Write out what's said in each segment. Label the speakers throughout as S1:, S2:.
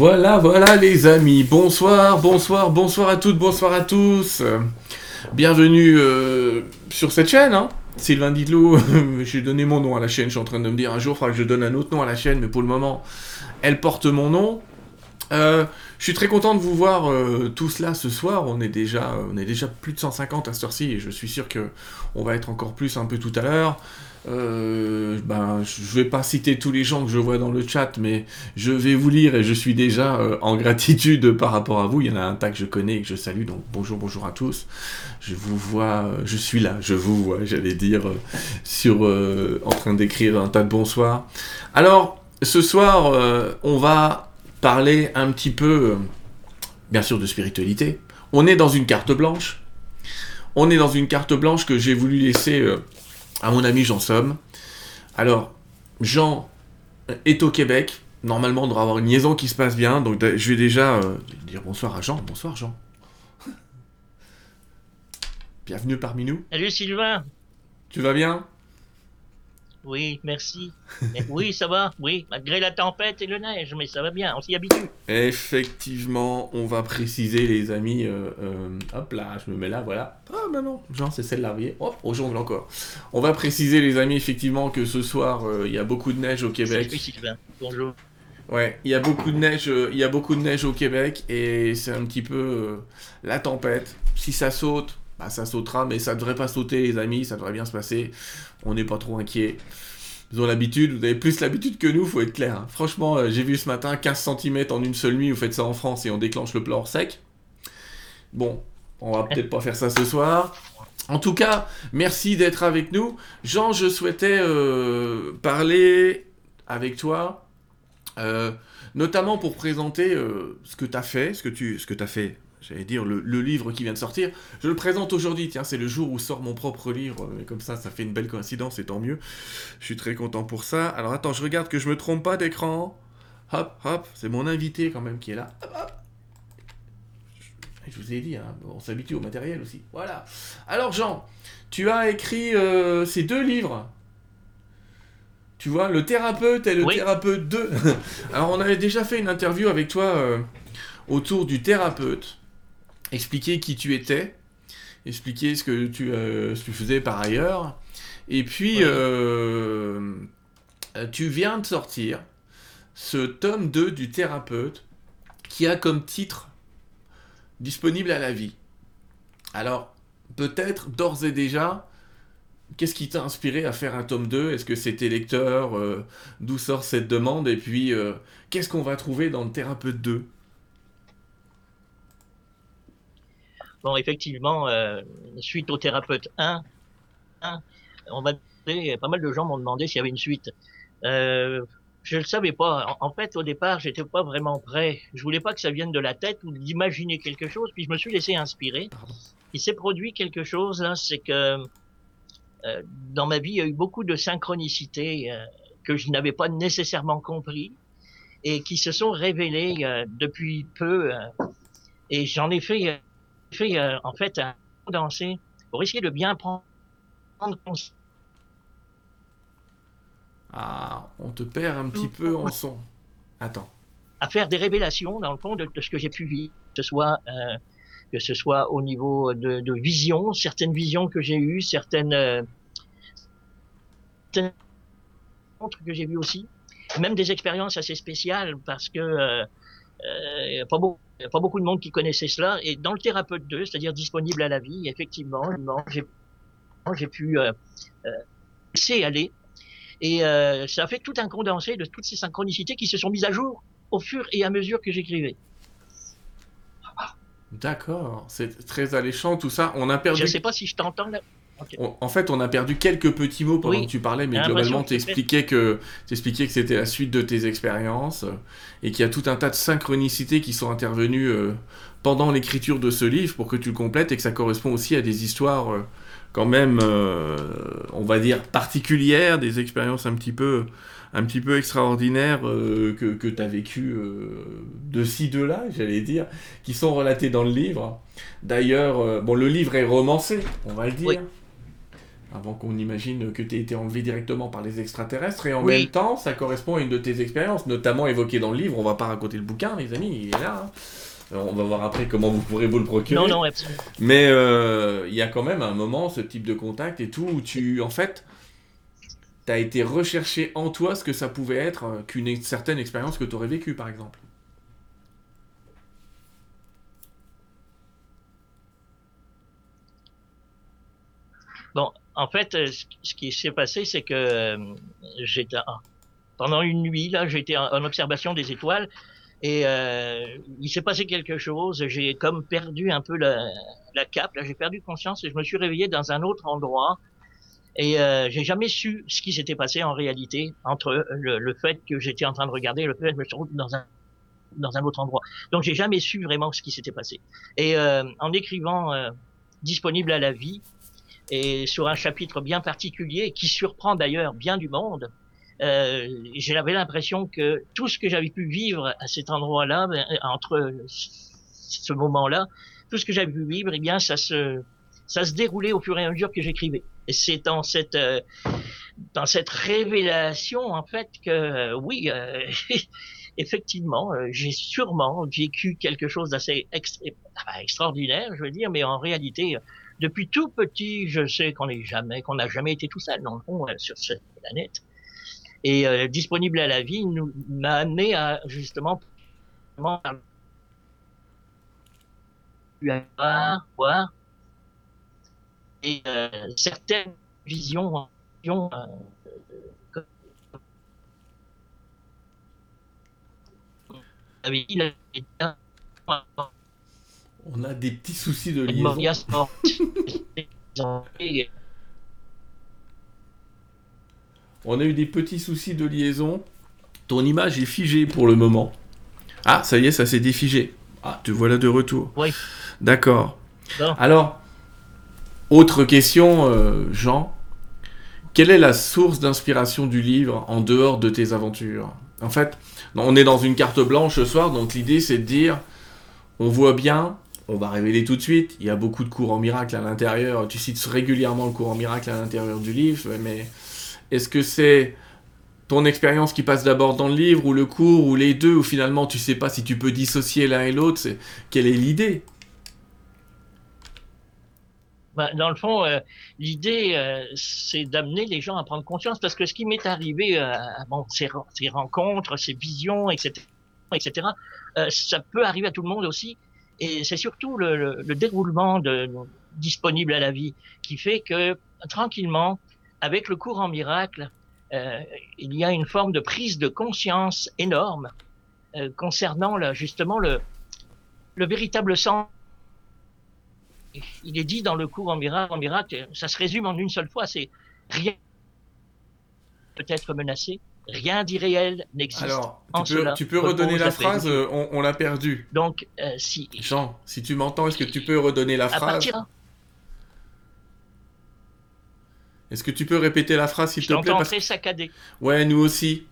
S1: Voilà, voilà les amis. Bonsoir, bonsoir, bonsoir à toutes, bonsoir à tous. Bienvenue euh, sur cette chaîne, hein. Sylvain Didlou, j'ai donné mon nom à la chaîne, je suis en train de me dire un jour, il faudra que je donne un autre nom à la chaîne, mais pour le moment, elle porte mon nom. Euh, je suis très content de vous voir euh, tous là ce soir. On est déjà, plus de 150 à ce heure-ci et je suis sûr que on va être encore plus un peu tout à l'heure. Euh, ben, je vais pas citer tous les gens que je vois dans le chat, mais je vais vous lire et je suis déjà euh, en gratitude par rapport à vous. Il y en a un tas que je connais et que je salue, donc bonjour, bonjour à tous. Je vous vois, euh, je suis là, je vous vois, j'allais dire, sur, en train d'écrire un tas de bonsoir. Alors, ce soir, on va parler un petit peu, bien sûr, de spiritualité. On est dans une carte blanche. On est dans une carte blanche que j'ai voulu laisser à mon ami Jean Somme. Alors, Jean est au Québec. Normalement, on devrait avoir une liaison qui se passe bien. Donc, je vais déjà euh, dire bonsoir à Jean. Bonsoir, Jean. Bienvenue parmi nous.
S2: Salut, Sylvain.
S1: Tu vas bien?
S2: Oui, merci. oui, ça va, oui, malgré la tempête et le neige, mais ça va bien, on s'y habitue.
S1: Effectivement, on va préciser, les amis. Euh, euh, hop là, je me mets là, voilà. Ah, bah non, genre, c'est celle-là, vous voyez. Hop, au jongle encore. On va préciser, les amis, effectivement, que ce soir, euh, il y a beaucoup de neige au Québec.
S2: Oui, Sylvain, bonjour.
S1: Ouais, il y a beaucoup de neige, il y a beaucoup de neige au Québec et c'est un petit peu la tempête. Si ça saute, bah, ça sautera, mais ça devrait pas sauter, les amis, ça devrait bien se passer. On n'est pas trop inquiet. Ils ont l'habitude, vous avez plus l'habitude que nous, faut être clair. Hein. Franchement, euh, j'ai vu ce matin 15 cm en une seule nuit, vous faites ça en France et on déclenche le plat hors sec. Bon, on va peut-être pas faire ça ce soir. En tout cas, merci d'être avec nous. Jean, je souhaitais euh, parler avec toi, euh, notamment pour présenter ce que tu fait, ce que tu as fait j'allais dire, le, livre qui vient de sortir. Je le présente aujourd'hui, tiens, c'est le jour où sort mon propre livre, mais comme ça, ça fait une belle coïncidence, et tant mieux. Je suis très content pour ça. Alors attends, je regarde que je me trompe pas d'écran. Hop, hop, c'est mon invité quand même qui est là. Je vous ai dit, hein, on s'habitue au matériel aussi. Voilà. Alors Jean, tu as écrit euh, ces deux livres. Tu vois, le thérapeute et le thérapeute 2. Alors on avait déjà fait une interview avec toi euh, autour du thérapeute expliquer qui tu étais, expliquer ce que tu, euh, tu faisais par ailleurs. Et puis, euh, tu viens de sortir ce tome 2 du thérapeute qui a comme titre disponible à la vie. Alors, peut-être d'ores et déjà, qu'est-ce qui t'a inspiré à faire un tome 2 Est-ce que c'était lecteur euh, D'où sort cette demande? Et puis, qu'est-ce qu'on va trouver dans le thérapeute 2
S2: Bon, effectivement, euh, suite au thérapeute 1, on va pas mal de gens m'ont demandé s'il y avait une suite. Euh, je ne le savais pas. En, fait, au départ, j'étais pas vraiment prêt. Je voulais pas que ça vienne de la tête ou d'imaginer quelque chose. Puis je me suis laissé inspirer. Il s'est produit quelque chose là, c'est que euh, dans ma vie, il y a eu beaucoup de synchronicités euh, que je n'avais pas nécessairement compris et qui se sont révélées euh, depuis peu. et j'en ai fait fait euh, en fait un danser pour essayer de bien prendre conscience.
S1: Ah, on te perd un petit peu en son. Attends.
S2: À faire des révélations dans le fond de, ce que j'ai pu vivre, que ce soit euh, que ce soit au niveau de, de vision, certaines visions que j'ai eues, certaines, euh, certaines que j'ai vues aussi, même des expériences assez spéciales parce que euh, euh, pas beaucoup il n'y a pas beaucoup de monde qui connaissait cela. Et dans le thérapeute 2, c'est-à-dire disponible à la vie, effectivement, j'ai pu euh, euh, laisser aller. Et euh, ça a fait tout un condensé de toutes ces synchronicités qui se sont mises à jour au fur et à mesure que j'écrivais.
S1: D'accord, c'est très alléchant tout ça. On a perdu.
S2: Je ne sais pas si je t'entends là
S1: en fait, on a perdu quelques petits mots pendant que tu parlais, mais globalement, tu expliquais que, que c'était la suite de tes expériences euh, et qu'il y a tout un tas de synchronicités qui sont intervenues euh, pendant l'écriture de ce livre pour que tu le complètes et que ça correspond aussi à des histoires euh, quand même, on va dire, particulières, des expériences un petit peu, un petit peu extraordinaires que, que tu as vécues de ci, de là, j'allais dire, qui sont relatées dans le livre. D'ailleurs, bon, le livre est romancé, on va le dire. Avant qu'on imagine que tu aies été enlevé directement par les extraterrestres, et en
S2: Oui.
S1: même temps, ça correspond à une de tes expériences, notamment évoquée dans le livre. On va pas raconter le bouquin, les amis, il est là. hein. On va voir après comment vous pourrez vous le procurer.
S2: Non, non, absolument.
S1: Mais euh, il y a quand même un moment, ce type de contact et tout, où tu, en fait, t'as été recherché en toi ce que ça pouvait être euh, qu'une certaine expérience que tu aurais vécue, par exemple.
S2: Bon, en fait, euh, ce qui s'est passé, c'est que euh, j'étais en- pendant une nuit là, j'étais en, observation des étoiles et euh, il s'est passé quelque chose. J'ai comme perdu un peu la, la cape. Là, j'ai perdu conscience et je me suis réveillé dans un autre endroit. Et euh, j'ai jamais su ce qui s'était passé en réalité entre le, fait que j'étais en train de regarder le fait que je me retrouvé dans un dans un autre endroit. Donc j'ai jamais su vraiment ce qui s'était passé. Et en écrivant disponible à la vie, et sur un chapitre bien particulier qui surprend d'ailleurs bien du monde. Euh, j'avais l'impression que tout ce que j'avais pu vivre à cet endroit-là, ben, entre ce moment-là, tout ce que j'avais pu vivre, eh bien, ça se, ça se déroulait au fur et à mesure que j'écrivais. Et c'est dans cette, euh, dans cette révélation, en fait, que euh, oui, euh, effectivement, euh, j'ai sûrement vécu quelque chose d'assez extra- extraordinaire, je veux dire, mais en réalité, depuis tout petit, je sais qu'on n'est jamais, qu'on n'a jamais été tout seul dans le fond euh, sur cette planète. Et euh, disponible à la vie nous m'a amené à justement voir, voir et euh, certaines visions, visions euh,
S1: On a des petits soucis de liaison. On a eu des petits soucis de liaison. Ton image est figée pour le moment. Ah, ça y est, ça s'est défigé. Ah, te voilà de retour.
S2: Oui.
S1: D'accord. Alors, autre question, euh, Jean. Quelle est la source d'inspiration du livre en dehors de tes aventures? En fait, on est dans une carte blanche ce soir, donc l'idée c'est de dire, on voit bien, on va révéler tout de suite, il y a beaucoup de courants miracles à l'intérieur, tu cites régulièrement le courant miracle à l'intérieur du livre, mais est-ce que c'est ton expérience qui passe d'abord dans le livre, ou le cours, ou les deux, ou finalement tu sais pas si tu peux dissocier l'un et l'autre, c'est... quelle est l'idée?
S2: Ben, dans le fond, euh, l'idée, euh, c'est d'amener les gens à prendre conscience, parce que ce qui m'est arrivé, euh, bon, ces, ces rencontres, ces visions, etc., etc., euh, ça peut arriver à tout le monde aussi. Et c'est surtout le, le- le déroulement disponible à la vie qui fait que tranquillement, avec le cours en miracle, euh, il y a une forme de prise de conscience énorme euh, concernant justement le, le véritable sens. Il est dit dans le cours en miracle, en miracle, ça se résume en une seule fois, c'est rien peut être menacé, rien d'irréel n'existe.
S1: Alors,
S2: en
S1: tu peux,
S2: cela
S1: tu peux redonner la phrase, euh, on, on l'a perdu.
S2: Donc, euh, si
S1: Jean, si tu m'entends, est-ce que tu peux redonner la
S2: à
S1: phrase
S2: partir,
S1: Est-ce que tu peux répéter la phrase, s'il te plaît parce-
S2: très saccadé.
S1: Ouais, nous aussi.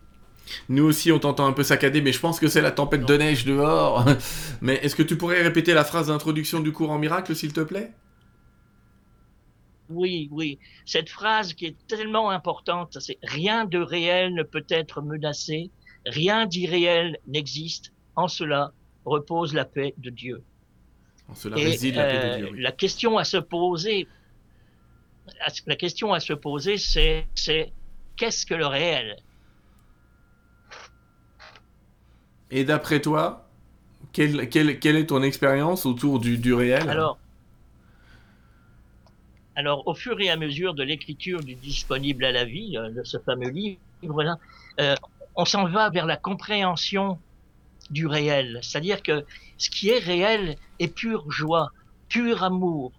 S1: Nous aussi, on t'entend un peu saccadé, mais je pense que c'est la tempête de neige dehors. mais est-ce que tu pourrais répéter la phrase d'introduction du cours en miracle, s'il te plaît
S2: Oui, oui. Cette phrase qui est tellement importante, c'est rien de réel ne peut être menacé, rien d'irréel n'existe. En cela repose la paix de Dieu.
S1: En cela
S2: Et
S1: réside la paix de
S2: euh,
S1: Dieu. oui.
S2: la question à se poser, la question à se poser, c'est, c'est qu'est-ce que le réel?
S1: Et d'après toi, quelle, quelle, quelle est ton expérience autour du, du réel?
S2: Alors, alors, au fur et à mesure de l'écriture du disponible à la vie, euh, de ce fameux livre-là, euh, on s'en va vers la compréhension du réel. C'est-à-dire que ce qui est réel est pure joie, pur amour,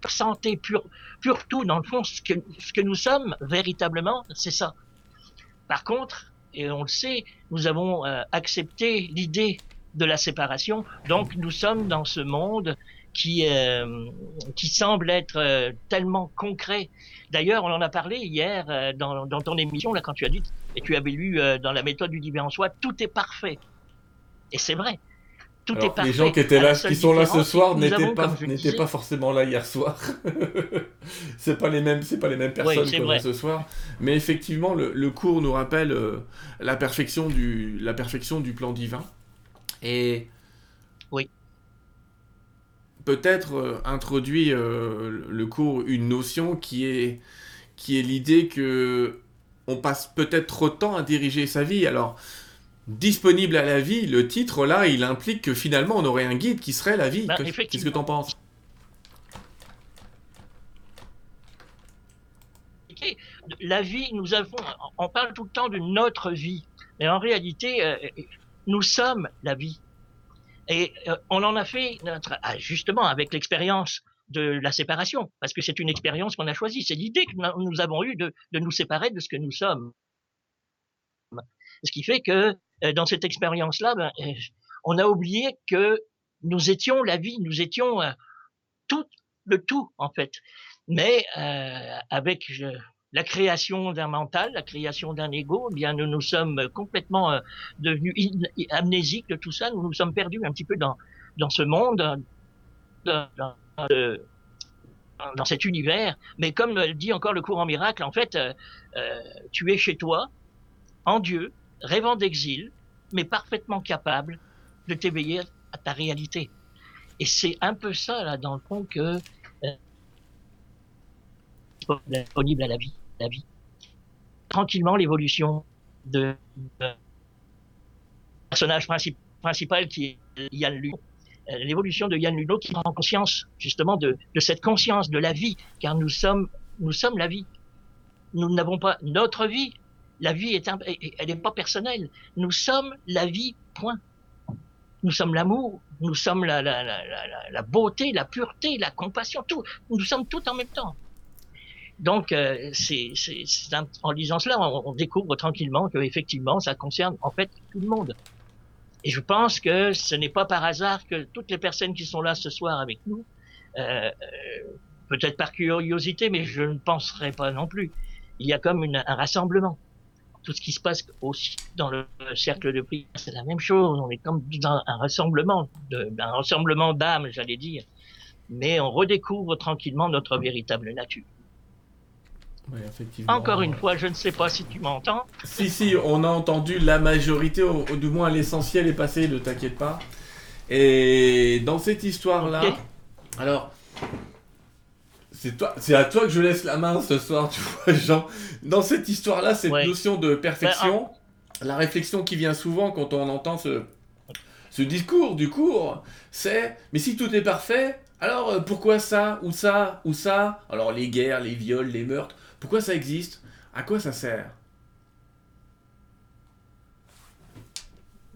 S2: pure santé, pur, pur tout. Dans le fond, ce que, ce que nous sommes véritablement, c'est ça. Par contre, et on le sait, nous avons euh, accepté l'idée de la séparation. Donc, nous sommes dans ce monde qui, euh, qui semble être euh, tellement concret. D'ailleurs, on en a parlé hier euh, dans, dans ton émission, là, quand tu as dit, et tu avais lu dans la méthode du divin en soi, tout est parfait. Et c'est vrai. tout est parfait.
S1: Les gens qui étaient là, qui sont là ce soir, n'étaient pas, n'étaient pas forcément là hier soir. c'est pas les mêmes, c'est pas les mêmes personnes oui, qu'on ce soir. Mais effectivement, le, le cours nous rappelle euh, la perfection du, la perfection du plan divin. Et
S2: oui.
S1: Peut-être euh, introduit euh, le cours une notion qui est, qui est l'idée que on passe peut-être trop de temps à diriger sa vie. Alors disponible à la vie, le titre là, il implique que finalement on aurait un guide qui serait la vie.
S2: Bah,
S1: Qu'est-ce que tu en penses?
S2: La vie, nous avons, on parle tout le temps de notre vie, mais en réalité, euh, nous sommes la vie. Et euh, on en a fait ah, justement avec l'expérience de la séparation, parce que c'est une expérience qu'on a choisie. C'est l'idée que nous avons eue de, nous séparer de ce que nous sommes. Ce qui fait que euh, dans cette expérience-là, ben, euh, on a oublié que nous étions la vie, nous étions tout, le tout en fait. Mais avec la création d'un mental, la création d'un ego, eh bien nous nous sommes complètement devenus amnésiques de tout ça. Nous nous sommes perdus un petit peu dans dans ce monde, dans, dans, dans cet univers. Mais comme le dit encore le courant miracle, en fait, euh, tu es chez toi, en Dieu, rêvant d'exil, mais parfaitement capable de t'éveiller à ta réalité. Et c'est un peu ça, là, dans le fond, que euh, disponible à la vie, la vie. Tranquillement, l'évolution de, de, personnage principal qui est Yann Luno. Euh, l'évolution de Yann Luno qui prend conscience, justement, de, de cette conscience de la vie, car nous sommes, nous sommes la vie. Nous n'avons pas notre vie, la vie est, elle n'est pas personnelle. Nous sommes la vie, point. Nous sommes l'amour, nous sommes la, la, la, la, beauté, la pureté, la compassion, tout. Nous sommes tout en même temps. Donc, euh, en lisant cela, on, découvre tranquillement que effectivement, ça concerne en fait tout le monde. Et je pense que ce n'est pas par hasard que toutes les personnes qui sont là ce soir avec nous, euh, euh peut-être par curiosité, mais je ne penserai pas non plus, il y a comme un rassemblement tout ce qui se passe aussi dans le cercle de prière, c'est la même chose. On est comme dans un rassemblement, de, un rassemblement d'âmes, j'allais dire. Mais on redécouvre tranquillement notre véritable nature.
S1: Oui, effectivement.
S2: Encore une fois, je ne sais pas si tu m'entends.
S1: Si, si, on a entendu la majorité, ou, du moins l'essentiel est passé, ne t'inquiète pas. Et dans cette histoire-là, alors, c'est toi, c'est à toi que je laisse la main ce soir, tu vois, Jean. Dans cette histoire-là, cette notion de perfection, la réflexion qui vient souvent quand on entend ce, ce discours du cours, c'est mais si tout est parfait, alors euh, pourquoi ça ou ça ou ça? Alors les guerres, les viols, les meurtres, pourquoi ça existe? À quoi ça sert?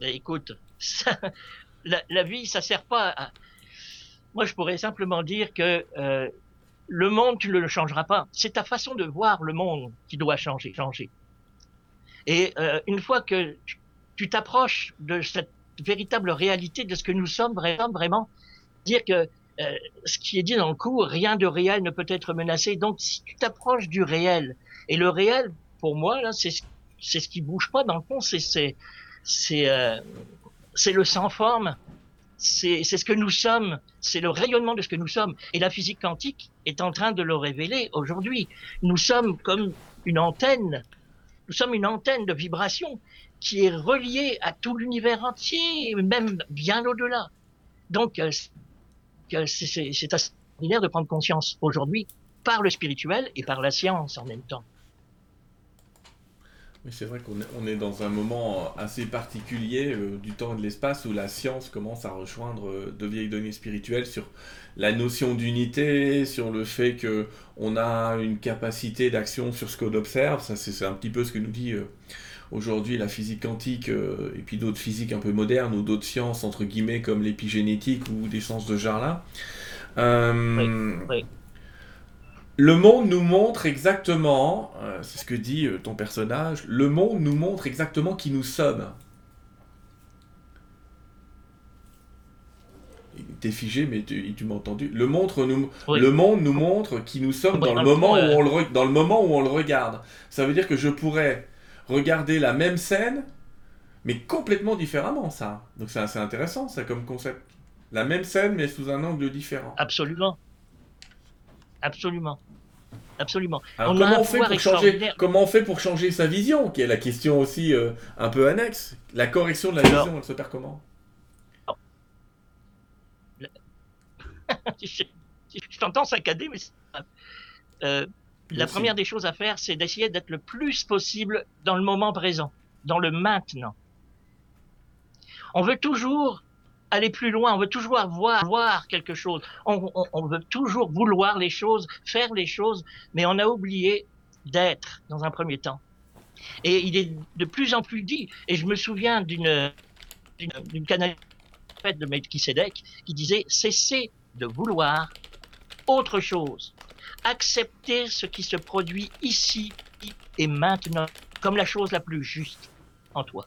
S2: Écoute, la, vie, ça sert pas à... Moi, je pourrais simplement dire que euh, le monde, tu ne le changeras pas. C'est ta façon de voir le monde qui doit changer, changer. Et euh, une fois que tu t'approches de cette véritable réalité de ce que nous sommes vraiment, vraiment dire que euh, ce qui est dit dans le cours, rien de réel ne peut être menacé. Donc, si tu t'approches du réel, et le réel, pour moi, là, c'est c'est ce qui bouge pas dans le fond, c'est c'est c'est euh, c'est le sans forme, c'est ce que nous sommes, c'est le rayonnement de ce que nous sommes. Et la physique quantique est en train de le révéler aujourd'hui. Nous sommes comme une antenne, nous sommes une antenne de vibration qui est reliée à tout l'univers entier, même bien au-delà. Donc, euh, c'est extraordinaire de prendre conscience aujourd'hui par le spirituel et par la science en même temps.
S1: Mais c'est vrai qu'on est, on est dans un moment assez particulier euh, du temps et de l'espace où la science commence à rejoindre euh, de vieilles données spirituelles sur la notion d'unité, sur le fait que on a une capacité d'action sur ce qu'on observe. Ça, c'est un petit peu ce que nous dit euh, aujourd'hui la physique quantique et puis d'autres physiques un peu modernes ou d'autres sciences entre guillemets comme l'épigénétique ou des sciences de genre là. oui. Le monde nous montre exactement, euh, c'est ce que dit euh, ton personnage, le monde nous montre exactement qui nous sommes. T'es figé, mais tu, m'as entendu. Le, montre nous, le monde nous montre qui nous sommes dans le, moment où on le, dans le moment où on le regarde. Ça veut dire que je pourrais regarder la même scène, mais complètement différemment, ça. Donc c'est assez intéressant, ça, comme concept. La même scène, mais sous un angle différent.
S2: Absolument. Absolument. Absolument.
S1: Alors, comment, on fait pour changer, comment on fait pour changer sa vision Qui est la question aussi euh, un peu annexe. La correction de la vision, elle se perd comment?
S2: Je t'entends saccader, mais euh, la première des choses à faire, c'est d'essayer d'être le plus possible dans le moment présent, dans le maintenant. On veut toujours aller plus loin, on veut toujours voir, voir quelque chose, on, on, veut toujours vouloir les choses, faire les choses, mais on a oublié d'être dans un premier temps. Et il est de plus en plus dit, et je me souviens d'une canalisation de Melchisedec qui disait cessez de vouloir autre chose. Accepter ce qui se produit ici et maintenant comme la chose la plus juste en toi.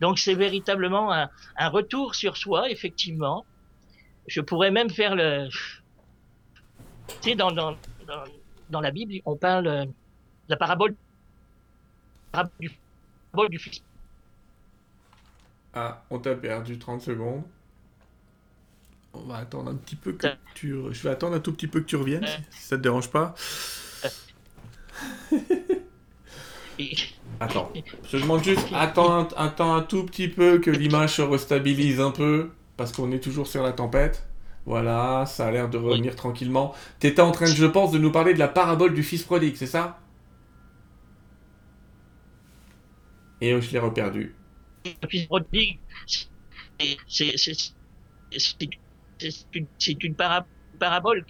S2: Donc c'est véritablement un, retour sur soi, effectivement. Je pourrais même faire le... Tu sais, dans, dans, dans, la Bible, on parle de la parabole, du, parabole du fils.
S1: Ah, on t'a perdu 30 secondes. On va attendre un petit peu que tu... Je vais attendre un tout petit peu que tu reviennes, si ça te dérange pas. Attends, je demande juste, attends, attends un tout petit peu que l'image se restabilise un peu, parce qu'on est toujours sur la tempête. Voilà, ça a l'air de revenir tranquillement. T'étais en train, je pense, de nous parler de la parabole du fils prodigue, c'est ça? Et je l'ai reperdu.
S2: Le fils prodigue, c'est une, une parabole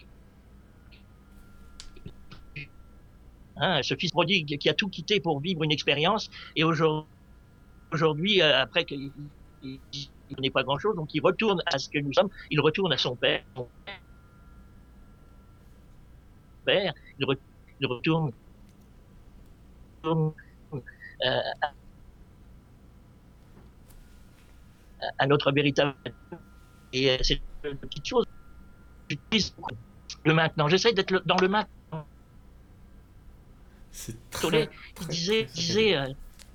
S2: Hein, ce fils prodigue qui a tout quitté pour vivre une expérience, et aujourd'hui, euh, après qu'il n'est pas grand-chose, donc il retourne à ce que nous sommes, il retourne à son père. père il, retourne, euh, à, notre véritable. Et euh, c'est une petite chose. J'utilise le maintenant. J'essaie d'être dans le maintenant
S1: c'est très,
S2: il disait, disait euh,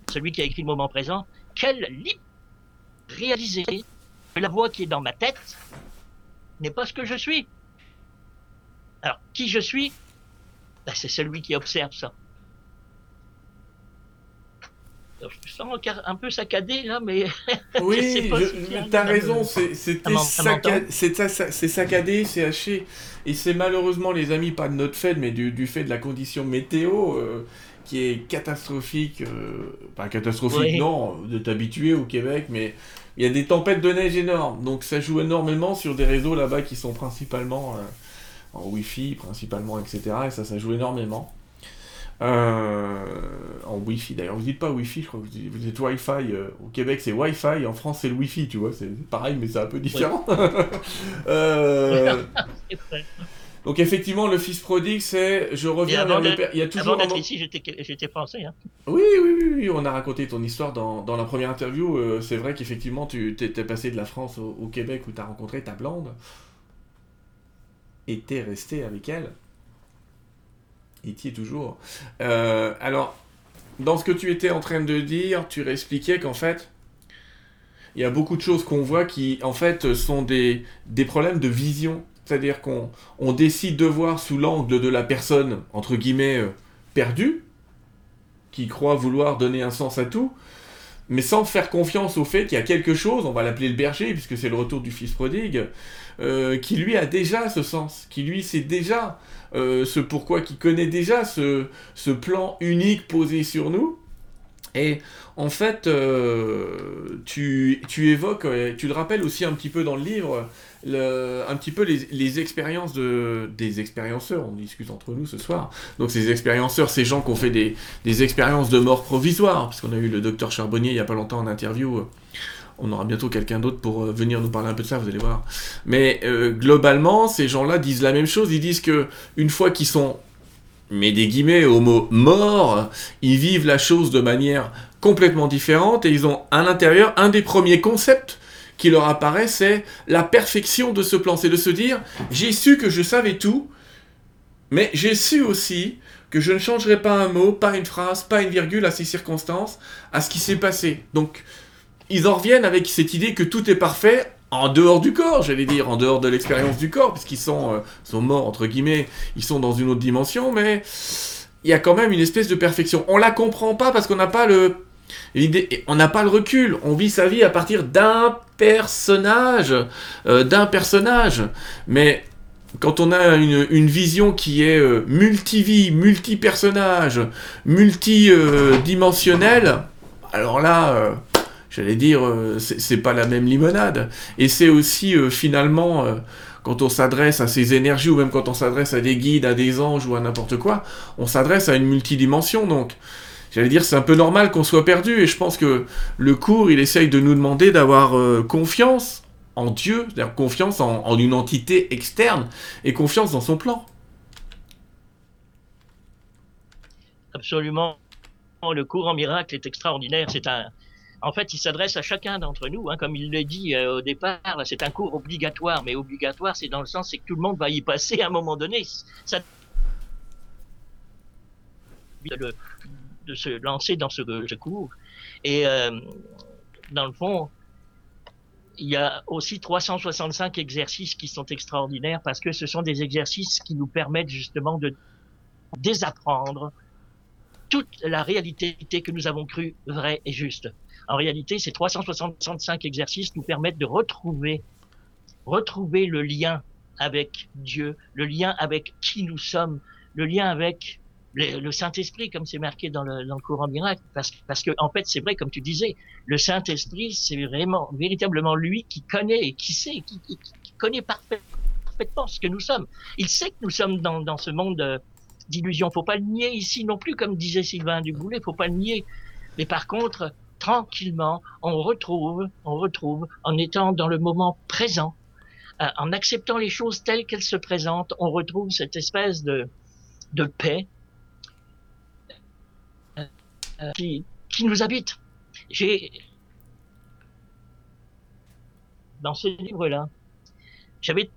S2: celui qui a écrit le moment présent, quelle libre réaliser que la voix qui est dans ma tête n'est pas ce que je suis. Alors, qui je suis? Ben, C'est celui qui observe ça. Je sens un peu saccadé là, mais.
S1: Oui, t'as raison, c'est saccadé, c'est haché. Et c'est malheureusement, les amis, pas de notre fait, mais du, fait de la condition météo euh, qui est catastrophique. Euh, pas catastrophique, non, de t'habituer au Québec, mais il y a des tempêtes de neige énormes. Donc ça joue énormément sur des réseaux là-bas qui sont principalement euh, en Wi-Fi, principalement, etc. Et ça, ça joue énormément. Euh, en Wi-Fi d'ailleurs, vous dites pas Wi-Fi, je crois que vous, êtes Wi-Fi. Euh, au Québec c'est Wi-Fi, en France c'est le Wi-Fi, tu vois, c'est pareil mais c'est un peu différent. euh... Donc effectivement, le fils prodigue, c'est je reviens
S2: vers le père. Il y a toujours avant d'être ici, j'étais français. Hein.
S1: Oui, oui, oui, oui, on a raconté ton histoire dans, dans la première interview. Euh, c'est vrai qu'effectivement, tu t'es passé de la France au, au Québec où tu as rencontré ta blonde et t'es resté avec elle. Est toujours. Euh, alors, dans ce que tu étais en train de dire, tu réexpliquais qu'en fait, il y a beaucoup de choses qu'on voit qui, en fait, sont des, des problèmes de vision. C'est-à-dire qu'on on décide de voir sous l'angle de la personne, entre guillemets, euh, perdue, qui croit vouloir donner un sens à tout, mais sans faire confiance au fait qu'il y a quelque chose, on va l'appeler le berger, puisque c'est le retour du fils prodigue, euh, qui lui a déjà ce sens, qui lui sait déjà euh, ce pourquoi, qui connaît déjà ce, plan unique posé sur nous. Et en fait, euh, tu, évoques, tu le rappelles aussi un petit peu dans le livre, un petit peu les, expériences de, des expérienceurs, on discute entre nous ce soir. Donc ces expérienceurs, ces gens qui ont fait des, des expériences de mort provisoire, parce qu'on a eu le docteur Charbonnier il n'y a pas longtemps en interview on aura bientôt quelqu'un d'autre pour euh, venir nous parler un peu de ça, vous allez voir. Mais euh, globalement, ces gens-là disent la même chose. Ils disent que une fois qu'ils sont, mais des guillemets, au mot mort, ils vivent la chose de manière complètement différente et ils ont à l'intérieur un des premiers concepts qui leur apparaît, c'est la perfection de ce plan. C'est de se dire, j'ai su que je savais tout, mais j'ai su aussi que je ne changerai pas un mot, pas une phrase, pas une virgule à ces circonstances, à ce qui s'est passé. Donc, ils en reviennent avec cette idée que tout est parfait en dehors du corps, j'allais dire, en dehors de l'expérience du corps, puisqu'ils sont, euh, sont morts, entre guillemets, ils sont dans une autre dimension, mais il y a quand même une espèce de perfection. On la comprend pas parce qu'on n'a pas le... On n'a pas le recul, on vit sa vie à partir d'un personnage, euh, d'un personnage. Mais quand on a une, vision qui est euh, multi-vie, multi-personnage, multi-dimensionnelle, alors là, j'allais dire, euh, c'est pas la même limonade. Et c'est aussi euh, finalement, euh, quand on s'adresse à ces énergies, ou même quand on s'adresse à des guides, à des anges ou à n'importe quoi, on s'adresse à une multidimension. Donc, j'allais dire, c'est un peu normal qu'on soit perdu. Et je pense que le cours, il essaye de nous demander d'avoir confiance en Dieu, c'est-à-dire confiance en, en une entité externe et confiance dans son plan.
S2: Absolument. Le cours en miracle est extraordinaire. C'est un, en fait, il s'adresse à chacun d'entre nous, hein, comme il l'a dit euh, au départ. C'est un cours obligatoire, mais obligatoire, c'est dans le sens c'est que tout le monde va y passer à un moment donné. Ça de, de se lancer dans ce, cours. Et euh, dans le fond, il y a aussi 365 exercices qui sont extraordinaires parce que ce sont des exercices qui nous permettent justement de désapprendre toute la réalité que nous avons cru vraie et juste. En réalité, ces 365 exercices nous permettent de retrouver, retrouver le lien avec Dieu, le lien avec qui nous sommes, le lien avec le, Saint-Esprit, comme c'est marqué dans le, dans le courant miracle. Parce, parce que, en fait, c'est vrai, comme tu disais, le Saint-Esprit, c'est vraiment, véritablement lui qui connaît et qui sait, qui, qui, connaît parfaitement ce que nous sommes. Il sait que nous sommes dans, ce monde euh, d'illusions. Faut pas le nier ici non plus, comme disait Sylvain Duboulet, faut pas le nier. Mais par contre, tranquillement, on retrouve, on retrouve, en étant dans le moment présent, euh, en acceptant les choses telles qu'elles se présentent, on retrouve cette espèce de, de paix euh, qui, qui nous habite. J'ai dans ce livre-là, j'avais,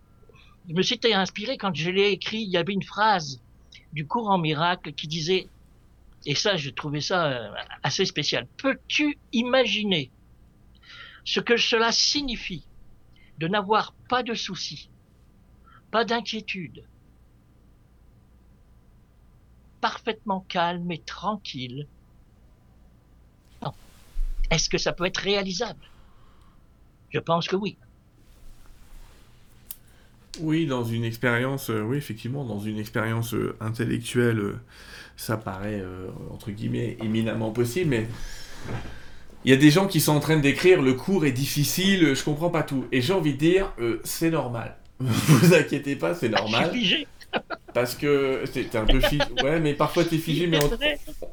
S2: je me suis inspiré quand je l'ai écrit. Il y avait une phrase du courant miracle qui disait et ça, j'ai trouvé ça euh, assez spécial. Peux-tu imaginer ce que cela signifie de n'avoir pas de soucis, pas d'inquiétude, parfaitement calme et tranquille? Est-ce que ça peut être réalisable? Je pense que oui.
S1: Oui, dans une expérience, euh, oui, effectivement, dans une expérience euh, intellectuelle ça paraît, euh, entre guillemets, éminemment possible, mais il y a des gens qui sont en train d'écrire le cours est difficile, je comprends pas tout. Et j'ai envie de dire, euh, c'est normal. vous inquiétez pas, c'est normal.
S2: figé.
S1: Parce que t'es un peu figé. Ouais, mais parfois t'es figé, mais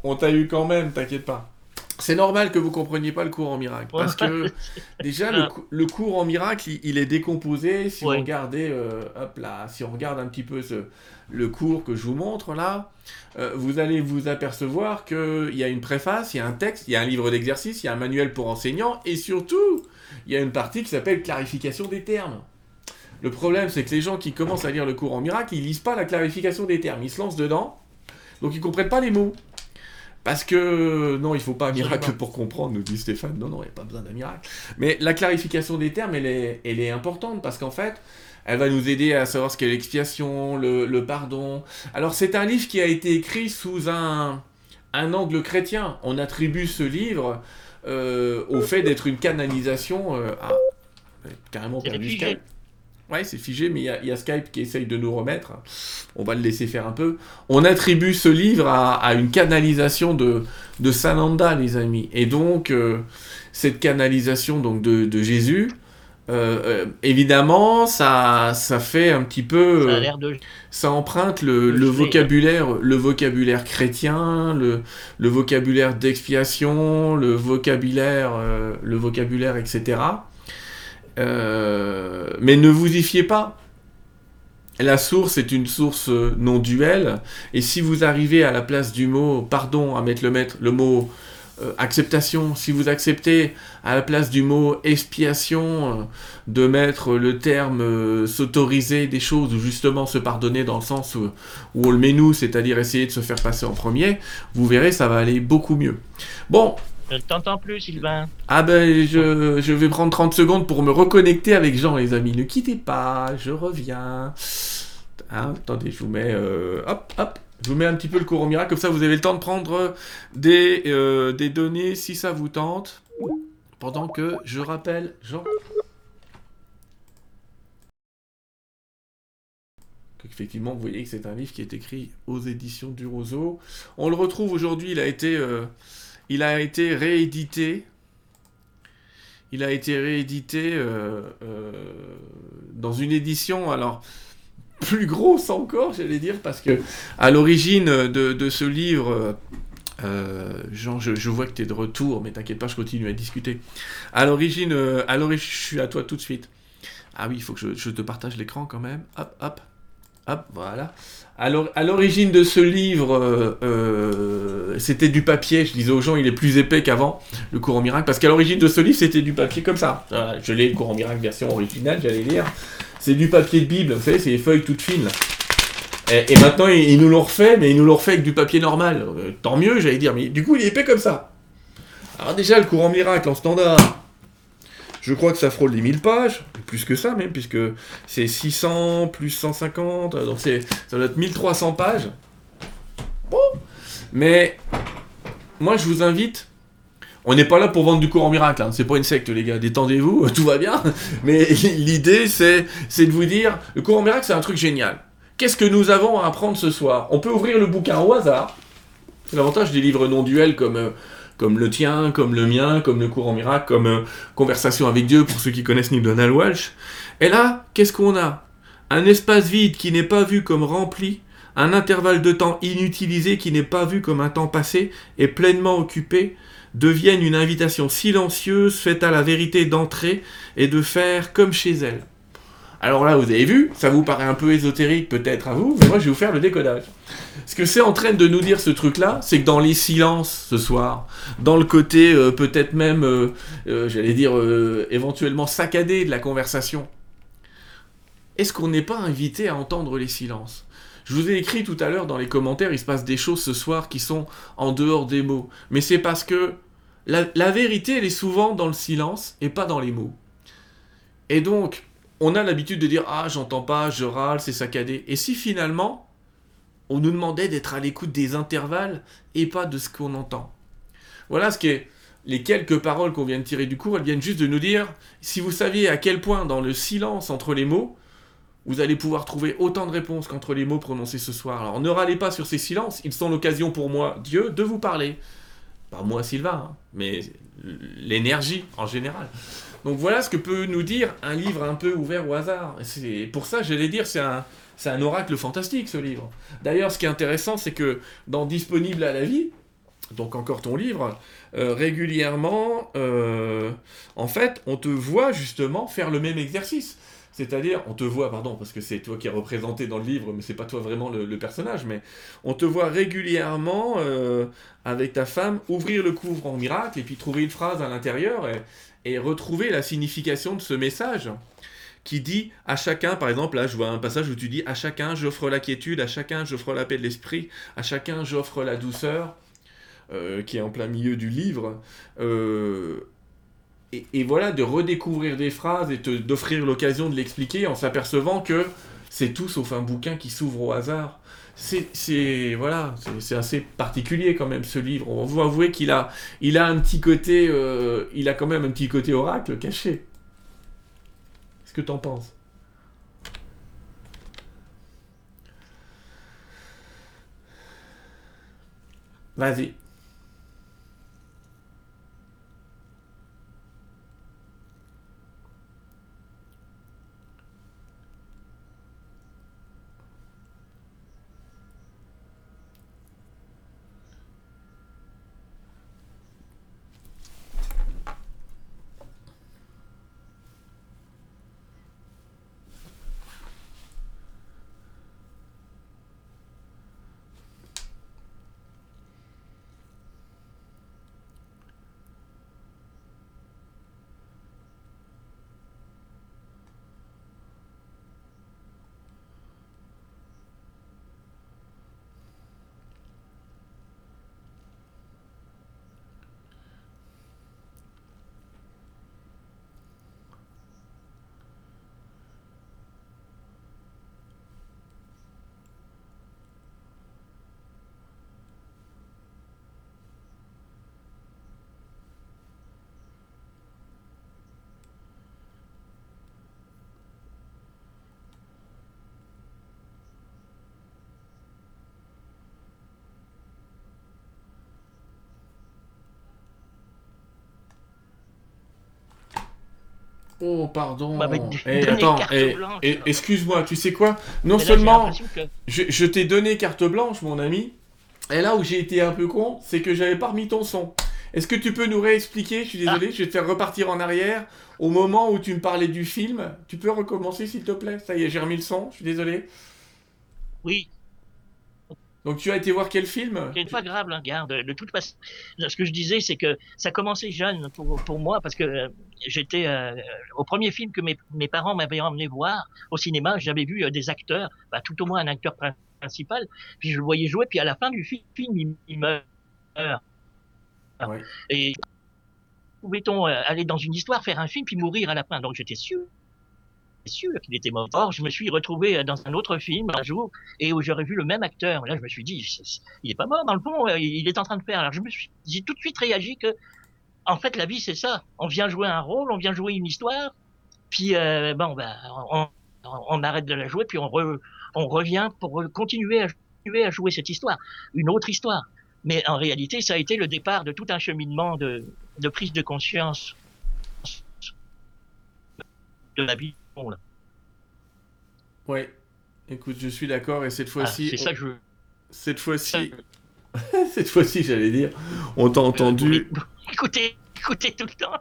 S1: on, t'a eu quand même, t'inquiète pas. C'est normal que vous compreniez pas le cours en miracle. Parce que déjà, le, cours en miracle, il, est décomposé. Si on regardez, euh, hop là, si on regarde un petit peu ce, le cours que je vous montre là, euh, vous allez vous apercevoir qu'il y a une préface, il y a un texte, il y a un livre d'exercice, il y a un manuel pour enseignants, et surtout, il y a une partie qui s'appelle clarification des termes. Le problème, c'est que les gens qui commencent à lire le cours en miracle, ils lisent pas la clarification des termes, ils se lancent dedans, donc ils comprennent pas les mots. Parce que non, il faut pas un miracle pour comprendre, nous dit Stéphane. Non, non, il n'y a pas besoin d'un miracle. Mais la clarification des termes, elle est, elle est importante parce qu'en fait, elle va nous aider à savoir ce qu'est l'expiation, le, pardon. Alors c'est un livre qui a été écrit sous un, un angle chrétien. On attribue ce livre euh, au fait d'être une canalisation. Euh, à... carrément perdu. Ouais, c'est figé, mais il y, a Skype qui essaye de nous remettre. On va le laisser faire un peu. On attribue ce livre à, une canalisation de, de Sananda, les amis. Et donc, euh, cette canalisation donc, de, de Jésus, euh, euh, évidemment, ça, ça fait un petit peu.
S2: Ça, a de...
S1: ça emprunte le, le vocabulaire, le vocabulaire chrétien, le, le vocabulaire d'expiation, le vocabulaire, euh, le vocabulaire, etc. mais ne vous y fiez pas. La source est une source non duelle, et si vous arrivez à la place du mot pardon à mettre le, mot euh, acceptation, si vous acceptez à la place du mot expiation euh, de mettre le terme euh, s'autoriser des choses ou justement se pardonner dans le sens où on le met nous, c'est-à-dire essayer de se faire passer en premier, vous verrez ça va aller beaucoup mieux. Bon,
S2: Je ne t'entends plus, Sylvain.
S1: Ah ben, je, je, vais prendre 30 secondes pour me reconnecter avec Jean, les amis. Ne quittez pas, je reviens. Hein, attendez, je vous mets... Euh, hop, hop. Je vous mets un petit peu le courant miracle, comme ça vous avez le temps de prendre des, euh, des données si ça vous tente. Pendant que je rappelle Jean. Effectivement, vous voyez que c'est un livre qui est écrit aux éditions du Roseau. On le retrouve aujourd'hui, il a été... Euh, il a été réédité. Il a été réédité euh, euh, dans une édition, alors plus grosse encore, j'allais dire, parce que à l'origine de, ce livre, euh, Jean, je, vois que tu es de retour, mais t'inquiète pas, je continue à discuter. À l'origine, je suis à toi tout de suite. Ah oui, il faut que je te partage l'écran quand même. Hop, hop. Hop, voilà. Alors, à l'origine de ce livre, euh, euh, c'était du papier. Je disais aux gens, il est plus épais qu'avant, le courant miracle, parce qu'à l'origine de ce livre, c'était du papier comme ça. je l'ai, le courant miracle version originale, j'allais lire. C'est du papier de Bible, vous savez, c'est les feuilles toutes fines. Et, maintenant, ils, nous l'ont refait, mais ils nous l'ont refait avec du papier normal. Euh, tant mieux, j'allais dire, mais du coup, il est épais comme ça. Alors déjà, le courant miracle en standard, je crois que ça frôle les 1000 pages, plus que ça même, puisque c'est 600 plus 150, donc c'est, ça doit être 1300 pages. Bon, mais moi je vous invite. On n'est pas là pour vendre du courant miracle, hein. c'est pas une secte les gars, détendez-vous, tout va bien. Mais l'idée c'est, c'est de vous dire, le courant miracle c'est un truc génial. Qu'est-ce que nous avons à apprendre ce soir? On peut ouvrir le bouquin au hasard. C'est l'avantage des livres non duels comme euh, comme le tien, comme le mien, comme le courant miracle, comme euh, Conversation avec Dieu pour ceux qui connaissent Neil Donald Walsh. Et là, qu'est-ce qu'on a? Un espace vide qui n'est pas vu comme rempli, un intervalle de temps inutilisé qui n'est pas vu comme un temps passé et pleinement occupé, deviennent une invitation silencieuse faite à la vérité d'entrer et de faire comme chez elle. Alors là, vous avez vu, ça vous paraît un peu ésotérique peut-être à vous, mais moi je vais vous faire le décodage. Ce que c'est en train de nous dire ce truc-là, c'est que dans les silences ce soir, dans le côté euh, peut-être même, euh, euh, j'allais dire, éventuellement saccadé de la conversation, est-ce qu'on n'est pas invité à entendre les silences? Je vous ai écrit tout à l'heure dans les commentaires, il se passe des choses ce soir qui sont en dehors des mots. Mais c'est parce que la, la vérité, elle est souvent dans le silence et pas dans les mots. Et donc, on a l'habitude de dire Ah, j'entends pas, je râle, c'est saccadé. Et si finalement, on nous demandait d'être à l'écoute des intervalles et pas de ce qu'on entend Voilà ce qui est. Les quelques paroles qu'on vient de tirer du cours, elles viennent juste de nous dire si vous saviez à quel point dans le silence entre les mots, vous allez pouvoir trouver autant de réponses qu'entre les mots prononcés ce soir. Alors ne râlez pas sur ces silences, ils sont l'occasion pour moi, Dieu, de vous parler. Pas moi, Sylvain, hein, mais l'énergie en général. Donc voilà ce que peut nous dire un livre un peu ouvert au hasard. C'est pour ça, j'allais dire, c'est un, c'est un oracle fantastique ce livre. D'ailleurs, ce qui est intéressant, c'est que dans Disponible à la vie, donc encore ton livre, euh, régulièrement, euh, en fait, on te voit justement faire le même exercice. C'est-à-dire, on te voit, pardon, parce que c'est toi qui es représenté dans le livre, mais c'est pas toi vraiment le, personnage, mais on te voit régulièrement euh, avec ta femme ouvrir le couvre en miracle et puis trouver une phrase à l'intérieur et, et retrouver la signification de ce message qui dit à chacun, par exemple, là je vois un passage où tu dis à chacun j'offre la quiétude, à chacun j'offre la paix de l'esprit, à chacun j'offre la douceur, euh, qui est en plein milieu du livre. Euh, et, voilà, de redécouvrir des phrases et d'offrir l'occasion de l'expliquer en s'apercevant que c'est tout sauf un bouquin qui s'ouvre au hasard c'est voilà, c'est assez particulier quand même ce livre. On va avouer qu'il a, il a un petit côté, euh, il a quand même un petit côté oracle caché. Qu'est-ce que t'en penses? Vas-y. Oh, pardon.
S2: Bah,
S1: Eh, attends, eh, eh, excuse-moi, tu sais quoi? Non
S2: là,
S1: seulement
S2: que-
S1: je, je t'ai donné carte blanche, mon ami, et là où j'ai été un peu con, c'est que j'avais pas remis ton son. Est-ce que tu peux nous réexpliquer? Je suis
S2: Ah.
S1: désolé, je vais te faire repartir en arrière. Au moment où tu me parlais du film, tu peux recommencer s'il te plaît? Ça y est, j'ai remis le son, je suis désolé.
S2: Oui,
S1: Donc tu as été voir quel film?
S2: C'est pas grave, hein, garde. De toute façon, ce que je disais, c'est que ça commençait jeune pour, pour moi parce que euh, j'étais euh, au premier film que mes, mes parents m'avaient emmené voir au cinéma. J'avais vu euh, des acteurs, bah, tout au moins un acteur prin- principal, puis je le voyais jouer, puis à la fin du fi- film, il, il meurt.
S1: Ouais.
S2: Et pouvait-on aller dans une histoire, faire un film, puis mourir à la fin? Donc j'étais sûr, sûr qu'il était mort. Or, je me suis retrouvé dans un autre film un jour et où j'aurais vu le même acteur. Là, je me suis dit, il est pas mort dans le fond, euh, il est en train de faire. Alors, je me suis, j'ai tout de suite réagi que, en fait, la vie c'est ça. On vient jouer un rôle, on vient jouer une histoire, puis euh, bon, ben, on, on arrête de la jouer, puis on, re- on revient pour continuer à, jouer cette histoire, une autre histoire. Mais en réalité, ça a été le départ de tout un cheminement de prise de conscience de la vie. Là.
S1: Ouais. Écoute, je suis d'accord et cette
S2: Ah,
S1: fois-ci,
S2: c'est ça que je.
S1: cette fois-ci, cette fois-ci, j'allais dire, on t'a entendu.
S2: Euh, Écoutez, écoutez tout le temps.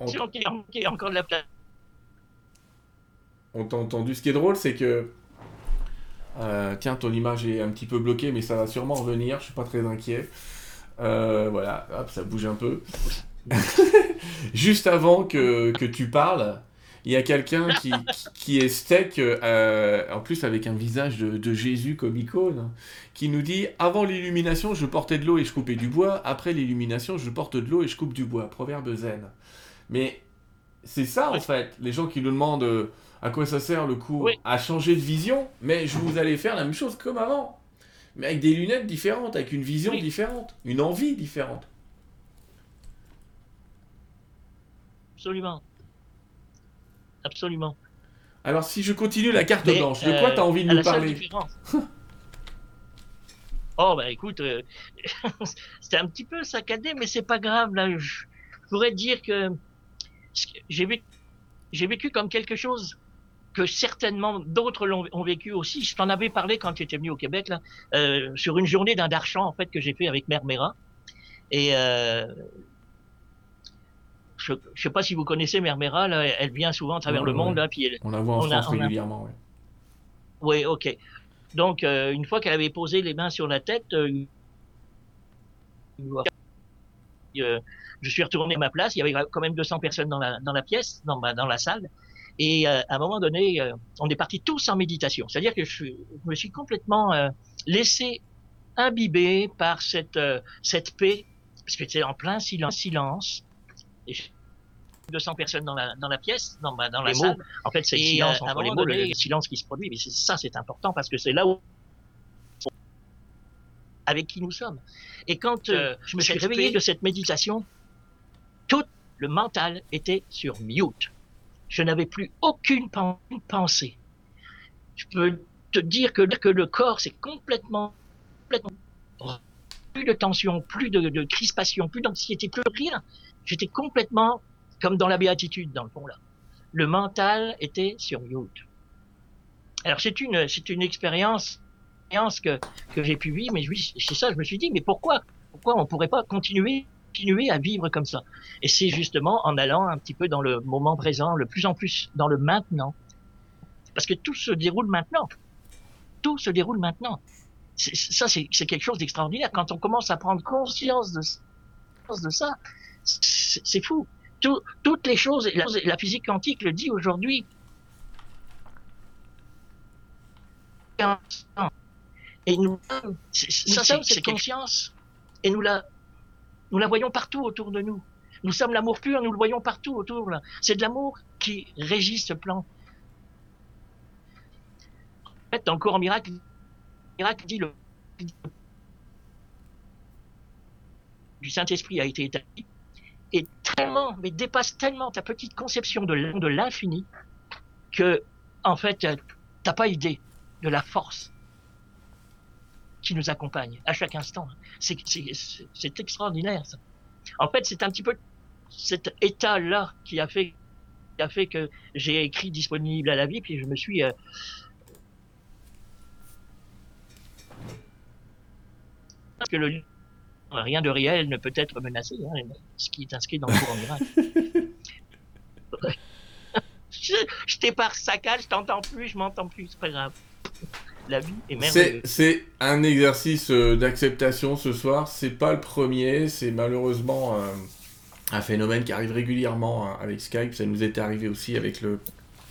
S2: encore de la place.
S1: On t'a entendu. Ce qui est drôle, c'est que. Euh, tiens, ton image est un petit peu bloquée, mais ça va sûrement revenir. Je suis pas très inquiet. Euh, voilà, hop, ça bouge un peu. Juste avant que, que tu parles, il y a quelqu'un qui, est steak, euh, en plus avec un visage de, de Jésus comme icône, qui nous dit Avant l'illumination, je portais de l'eau et je coupais du bois. Après l'illumination, je porte de l'eau et je coupe du bois. Proverbe zen. Mais c'est ça en fait, les gens qui nous demandent euh, à quoi ça sert le cours,
S2: Oui.
S1: à changer de vision, mais je vous allez faire la même chose comme avant, mais avec des lunettes différentes, avec une vision
S2: Oui.
S1: différente, une envie différente.
S2: Absolument. Absolument.
S1: Alors si je continue la carte
S2: Mais,
S1: blanche, de quoi
S2: euh,
S1: t'as envie de nous parler
S2: oh, bah écoute, euh, c'était un petit peu saccadé, mais c'est pas grave. Là, je pourrais dire que j'ai vécu, comme quelque chose que certainement d'autres l'ont ont vécu aussi. Je t'en avais parlé quand tu étais venu au Québec, là, euh, sur une journée d'un darchan en fait que j'ai fait avec Mère Mera. Et euh, je, je sais pas si vous connaissez Mère Mera, là, elle vient souvent à travers
S1: Ouais,
S2: le monde,
S1: ouais.
S2: là, puis elle,
S1: On la voit en
S2: on a-
S1: France
S2: a-
S1: régulièrement. ouais.
S2: oui, ok. Donc, euh, une fois qu'elle avait posé les mains sur la tête, euh, euh, je suis retourné à ma place. Il y avait quand même 200 personnes dans la, dans la pièce, dans, la salle. Et euh, à un moment donné, on est partis tous en méditation. C'est-à-dire que je, me suis complètement laissé imbiber par cette, cette paix, parce que c'était en plein silence. silence. Et je- 200 personnes dans la, dans la pièce, dans, dans la
S3: Les
S2: salle.
S3: mots.
S2: En fait, c'est le silence
S3: euh, un
S2: entre les mots, le,
S3: donné-
S2: le silence qui se produit. Mais ça, c'est important parce que c'est là où avec qui nous sommes. Et quand euh, je me suis réveillé de cette méditation, tout le mental était sur mute. Je n'avais plus aucune pen- pensée. Je peux te dire que, que le corps c'est complètement, complètement plus de tension, plus de, de crispation, plus d'anxiété, plus rien. J'étais complètement comme dans la béatitude dans le fond là. Le mental était sur mute. Alors c'est une c'est une expérience expérience que que j'ai pu vivre, mais oui, c'est ça. Je me suis dit, mais pourquoi pourquoi on pourrait pas continuer continuer à vivre comme ça? Et c'est justement en allant un petit peu dans le moment présent, le plus en plus dans le maintenant, parce que tout se déroule maintenant. Tout se déroule maintenant. Ça, c'est quelque chose d'extraordinaire. Quand on commence à prendre conscience de, ça, c'est fou. Tout- toutes les choses, la, la physique quantique le dit aujourd'hui. Et nous, ça, c'est cette conscience. Et nous la, nous la voyons partout autour de nous. Nous sommes l'amour pur, nous le voyons partout autour. C'est de l'amour qui régit ce plan. En fait, dans le cours miracle, miracle dit le du Saint-Esprit a été établi et tellement, mais dépasse tellement ta petite conception de l'in- de l'infini que, en fait, t'as pas idée de la force qui nous accompagne à chaque instant. C'est extraordinaire, ça. En fait, c'est un petit peu cet état-là qui a fait a fait que j'ai écrit disponible à la vie, puis je me suis euh, que le rien de réel ne peut être menacé, hein, ce qui est inscrit dans le courant miracle. je, je t'épare saccade, je t'entends plus, je m'entends plus, c'est pas grave. La vie est merveilleuse.
S1: C'est un exercice euh, d'acceptation ce soir. C'est pas le premier. C'est malheureusement euh, un phénomène qui arrive régulièrement hein, avec Skype. Ça nous était arrivé aussi avec le,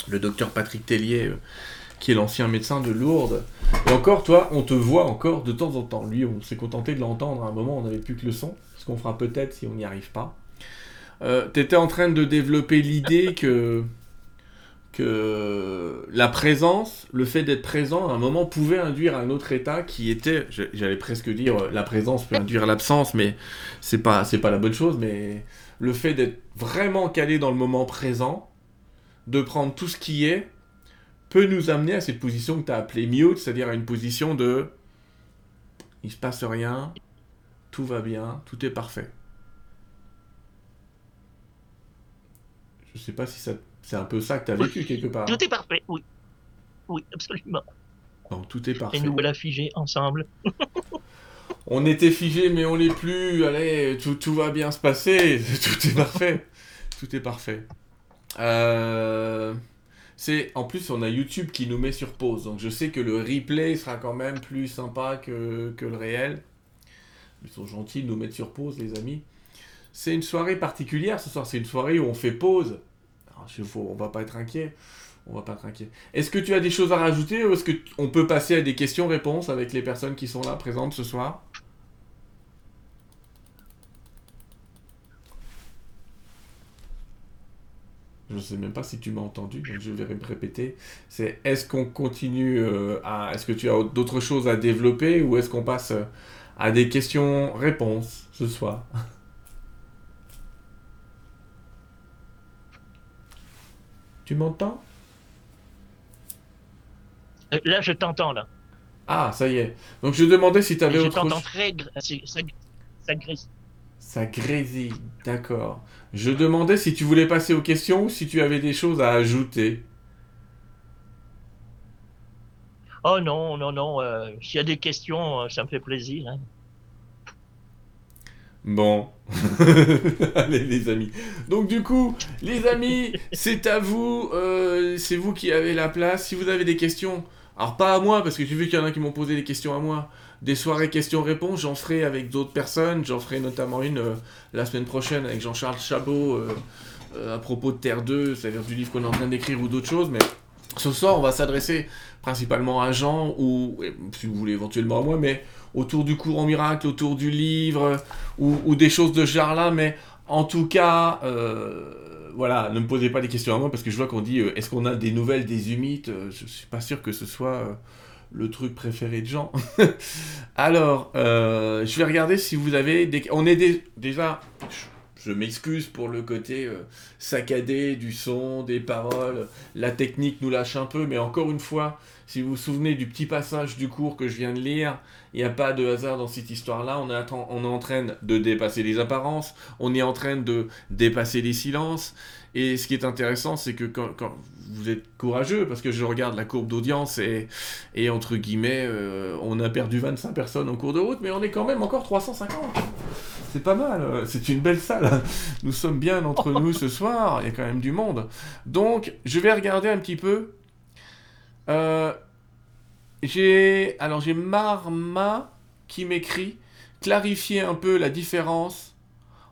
S1: le docteur Patrick Tellier, euh, qui est l'ancien médecin de Lourdes. Et encore, toi, on te voit encore de temps en temps. Lui, on s'est contenté de l'entendre à un moment. On n'avait plus que le son. Ce qu'on fera peut-être si on n'y arrive pas. tu étais en train de développer l'idée que que la présence, le fait d'être présent à un moment pouvait induire un autre état qui était, j'allais presque dire, la présence peut induire l'absence, mais c'est pas, pas la bonne chose, mais le fait d'être vraiment calé dans le moment présent, de prendre tout ce qui est, peut nous amener à cette position que tu as appelée mute, c'est-à-dire à une position de il se passe rien, tout va bien, tout est parfait. Je sais pas si ça c'est un peu ça que tu as vécu quelque part.
S2: Tout est parfait, oui. Oui, absolument.
S1: Non, tout est parfait.
S2: Et nous voilà figés ensemble.
S1: on était figés, mais on n'est plus. Allez, tout, tout, va bien se passer. Tout est parfait. tout est parfait. Euh, c'est en plus on a YouTube qui nous met sur pause, donc je sais que le replay sera quand même plus sympa que, le réel. Ils sont gentils de nous mettre sur pause, les amis. C'est une soirée particulière ce soir. C'est une soirée où on fait pause faut, on va pas être inquiet. On va pas être inquiet. Est-ce que tu as des choses à rajouter ou est-ce qu'on peut passer à des questions-réponses avec les personnes qui sont là présentes ce soir? Je ne sais même pas si tu m'as entendu, donc je vais me répéter. C'est est-ce qu'on continue euh, à. Est-ce que tu as d'autres choses à développer ou est-ce qu'on passe à des questions-réponses ce soir Tu m'entends?
S2: Euh, Là, je t'entends, là.
S1: Ah, ça y est. Donc je demandais si tu avais
S2: autre chose. Je t'entends très... Ça.
S1: Ça grésille, d'accord. Je demandais si tu voulais passer aux questions ou si tu avais des choses à ajouter.
S2: Oh non, non, non. Euh, S'il y a des questions, euh, ça me fait plaisir. Hein.
S1: Bon. Allez les amis. Donc du coup, les amis, c'est à vous. Euh, c'est vous qui avez la place. Si vous avez des questions, alors pas à moi, parce que j'ai vu qu'il y en a qui m'ont posé des questions à moi. Des soirées questions-réponses, j'en ferai avec d'autres personnes. J'en ferai notamment une euh, la semaine prochaine avec Jean-Charles Chabot euh, à propos de Terre 2, c'est-à-dire du livre qu'on est en train d'écrire ou d'autres choses. Mais ce soir, on va s'adresser principalement à Jean ou, si vous voulez, éventuellement à moi, mais autour du courant miracle, autour du livre, ou, des choses de ce genre-là, mais en tout cas, euh, voilà, ne me posez pas des questions à moi, parce que je vois qu'on dit, euh, est-ce qu'on a des nouvelles des humites euh, Je suis pas sûr que ce soit le truc préféré de Jean. Alors, je vais regarder si vous avez des... On est déjà... Je m'excuse pour le côté saccadé du son, des paroles. La technique nous lâche un peu, mais encore une fois, si vous vous souvenez du petit passage du cours que je viens de lire, il n'y a pas de hasard dans cette histoire-là. On, est en train de dépasser les apparences, on est en train de dépasser les silences. Et ce qui est intéressant, c'est que quand, vous êtes courageux, parce que je regarde la courbe d'audience et, entre guillemets, euh, on a perdu 25 personnes en cours de route, mais on est quand même encore 350. C'est pas mal, c'est une belle salle. Nous sommes bien entre nous ce soir, il y a quand même du monde. Donc, je vais regarder un petit peu euh, j'ai alors j'ai Marma qui m'écrit clarifier un peu la différence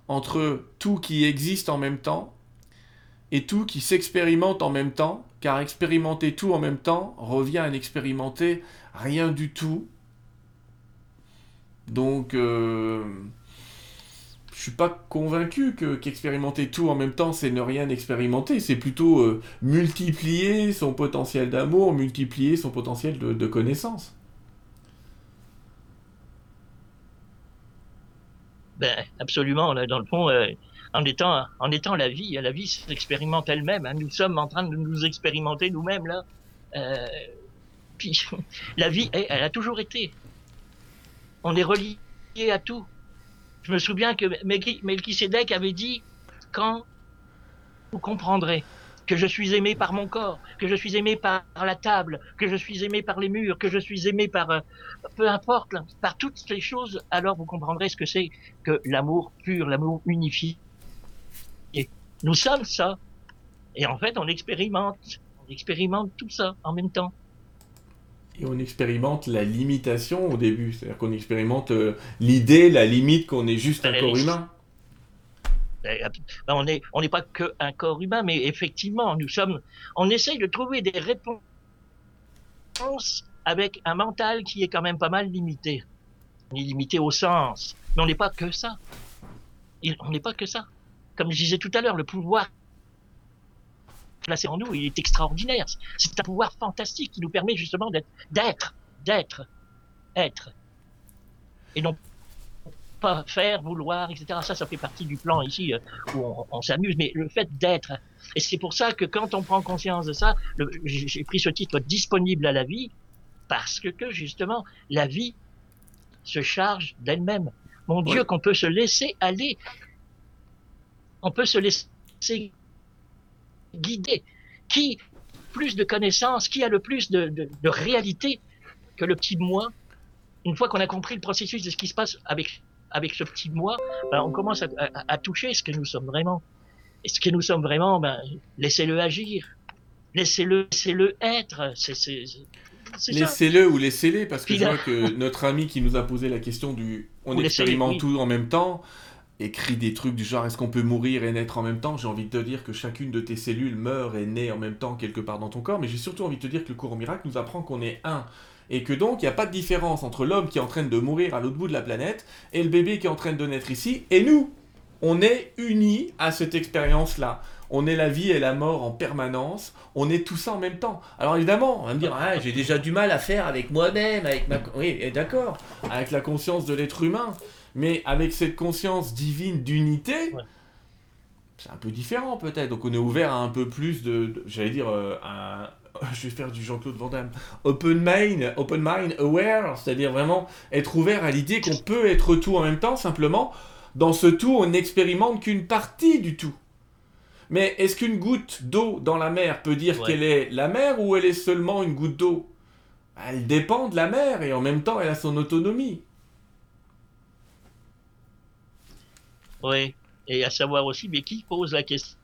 S1: entre tout qui existe en même temps et tout qui s'expérimente en même temps, car expérimenter tout en même temps revient à n'expérimenter rien du tout. Donc, euh, je suis pas convaincu que qu'expérimenter tout en même temps, c'est ne rien expérimenter. C'est plutôt euh, multiplier son potentiel d'amour, multiplier son potentiel de, connaissance.
S2: Ben, absolument. dans le fond, euh, en, étant, en étant la vie, la vie s'expérimente elle-même. Hein. Nous sommes en train de nous expérimenter nous-mêmes, là. Euh, puis, la vie, elle a toujours été. On est relié à tout. Je me souviens que Melchisedec avait dit quand vous comprendrez que je suis aimé par mon corps, que je suis aimé par la table, que je suis aimé par les murs, que je suis aimé par euh, peu importe, par toutes ces choses, alors vous comprendrez ce que c'est que l'amour pur, l'amour unifié. Nous sommes ça. Et en fait, on expérimente, on expérimente tout ça en même temps.
S1: Et on expérimente la limitation au début, c'est-à-dire qu'on expérimente euh, l'idée, la limite qu'on est juste un corps humain.
S2: Ben, on n'est on n'est pas qu'un corps humain, mais effectivement, nous sommes. On essaye de trouver des réponses avec un mental qui est quand même pas mal limité. On est limité au sens, mais on n'est pas que ça. on n'est pas que ça. Comme je disais tout à l'heure, le pouvoir placé en nous, il est extraordinaire. C'est un pouvoir fantastique qui nous permet justement d'être, d'être, d'être, être. Et non pas faire, vouloir, etc. Ça, ça fait partie du plan ici euh, où on, s'amuse, mais le fait d'être. Et c'est pour ça que quand on prend conscience de ça, j'ai pris ce titre disponible à la vie, parce que, que justement, la vie se charge d'elle-même. Mon Dieu, qu'on peut se laisser aller. On peut se laisser guider. Qui plus de connaissances, qui a le plus de, de, de réalité que le petit moi? Une fois qu'on a compris le processus de ce qui se passe avec avec ce petit moi, ben, on commence à, toucher ce que nous sommes vraiment. Et ce que nous sommes vraiment, ben, laissez-le agir, laissez-le, laissez-le être.
S1: Laissez-le ou laissez-les, parce que je vois que notre ami qui nous a posé la question du on expérimente tout en même temps, écrit des trucs du genre est-ce qu'on peut mourir et naître en même temps? J'ai envie de te dire que chacune de tes cellules meurt et naît en même temps quelque part dans ton corps, mais j'ai surtout envie de te dire que le cours au miracle nous apprend qu'on est un. Et que donc il n'y a pas de différence entre l'homme qui est en train de mourir à l'autre bout de la planète et le bébé qui est en train de naître ici, et nous, on est unis à cette expérience-là. On est la vie et la mort en permanence, on est tout ça en même temps. Alors évidemment, on va me dire, ah, j'ai déjà du mal à faire avec moi-même, avec ma... Oui, d'accord, avec la conscience de l'être humain, mais avec cette conscience divine d'unité, c'est un peu différent peut-être. Donc on est ouvert à un peu plus de, j'allais dire, euh, un, je vais faire du Jean-Claude Van Damme, open mind, open mind aware, c'est-à-dire vraiment être ouvert à l'idée qu'on peut être tout en même temps, simplement, dans ce tout, on n'expérimente qu'une partie du tout. Mais est-ce qu'une goutte d'eau dans la mer peut dire qu'elle est la mer ou elle est seulement une goutte d'eau? Elle dépend de la mer et en même temps elle a son autonomie.
S2: Oui, et à savoir aussi, mais qui pose la question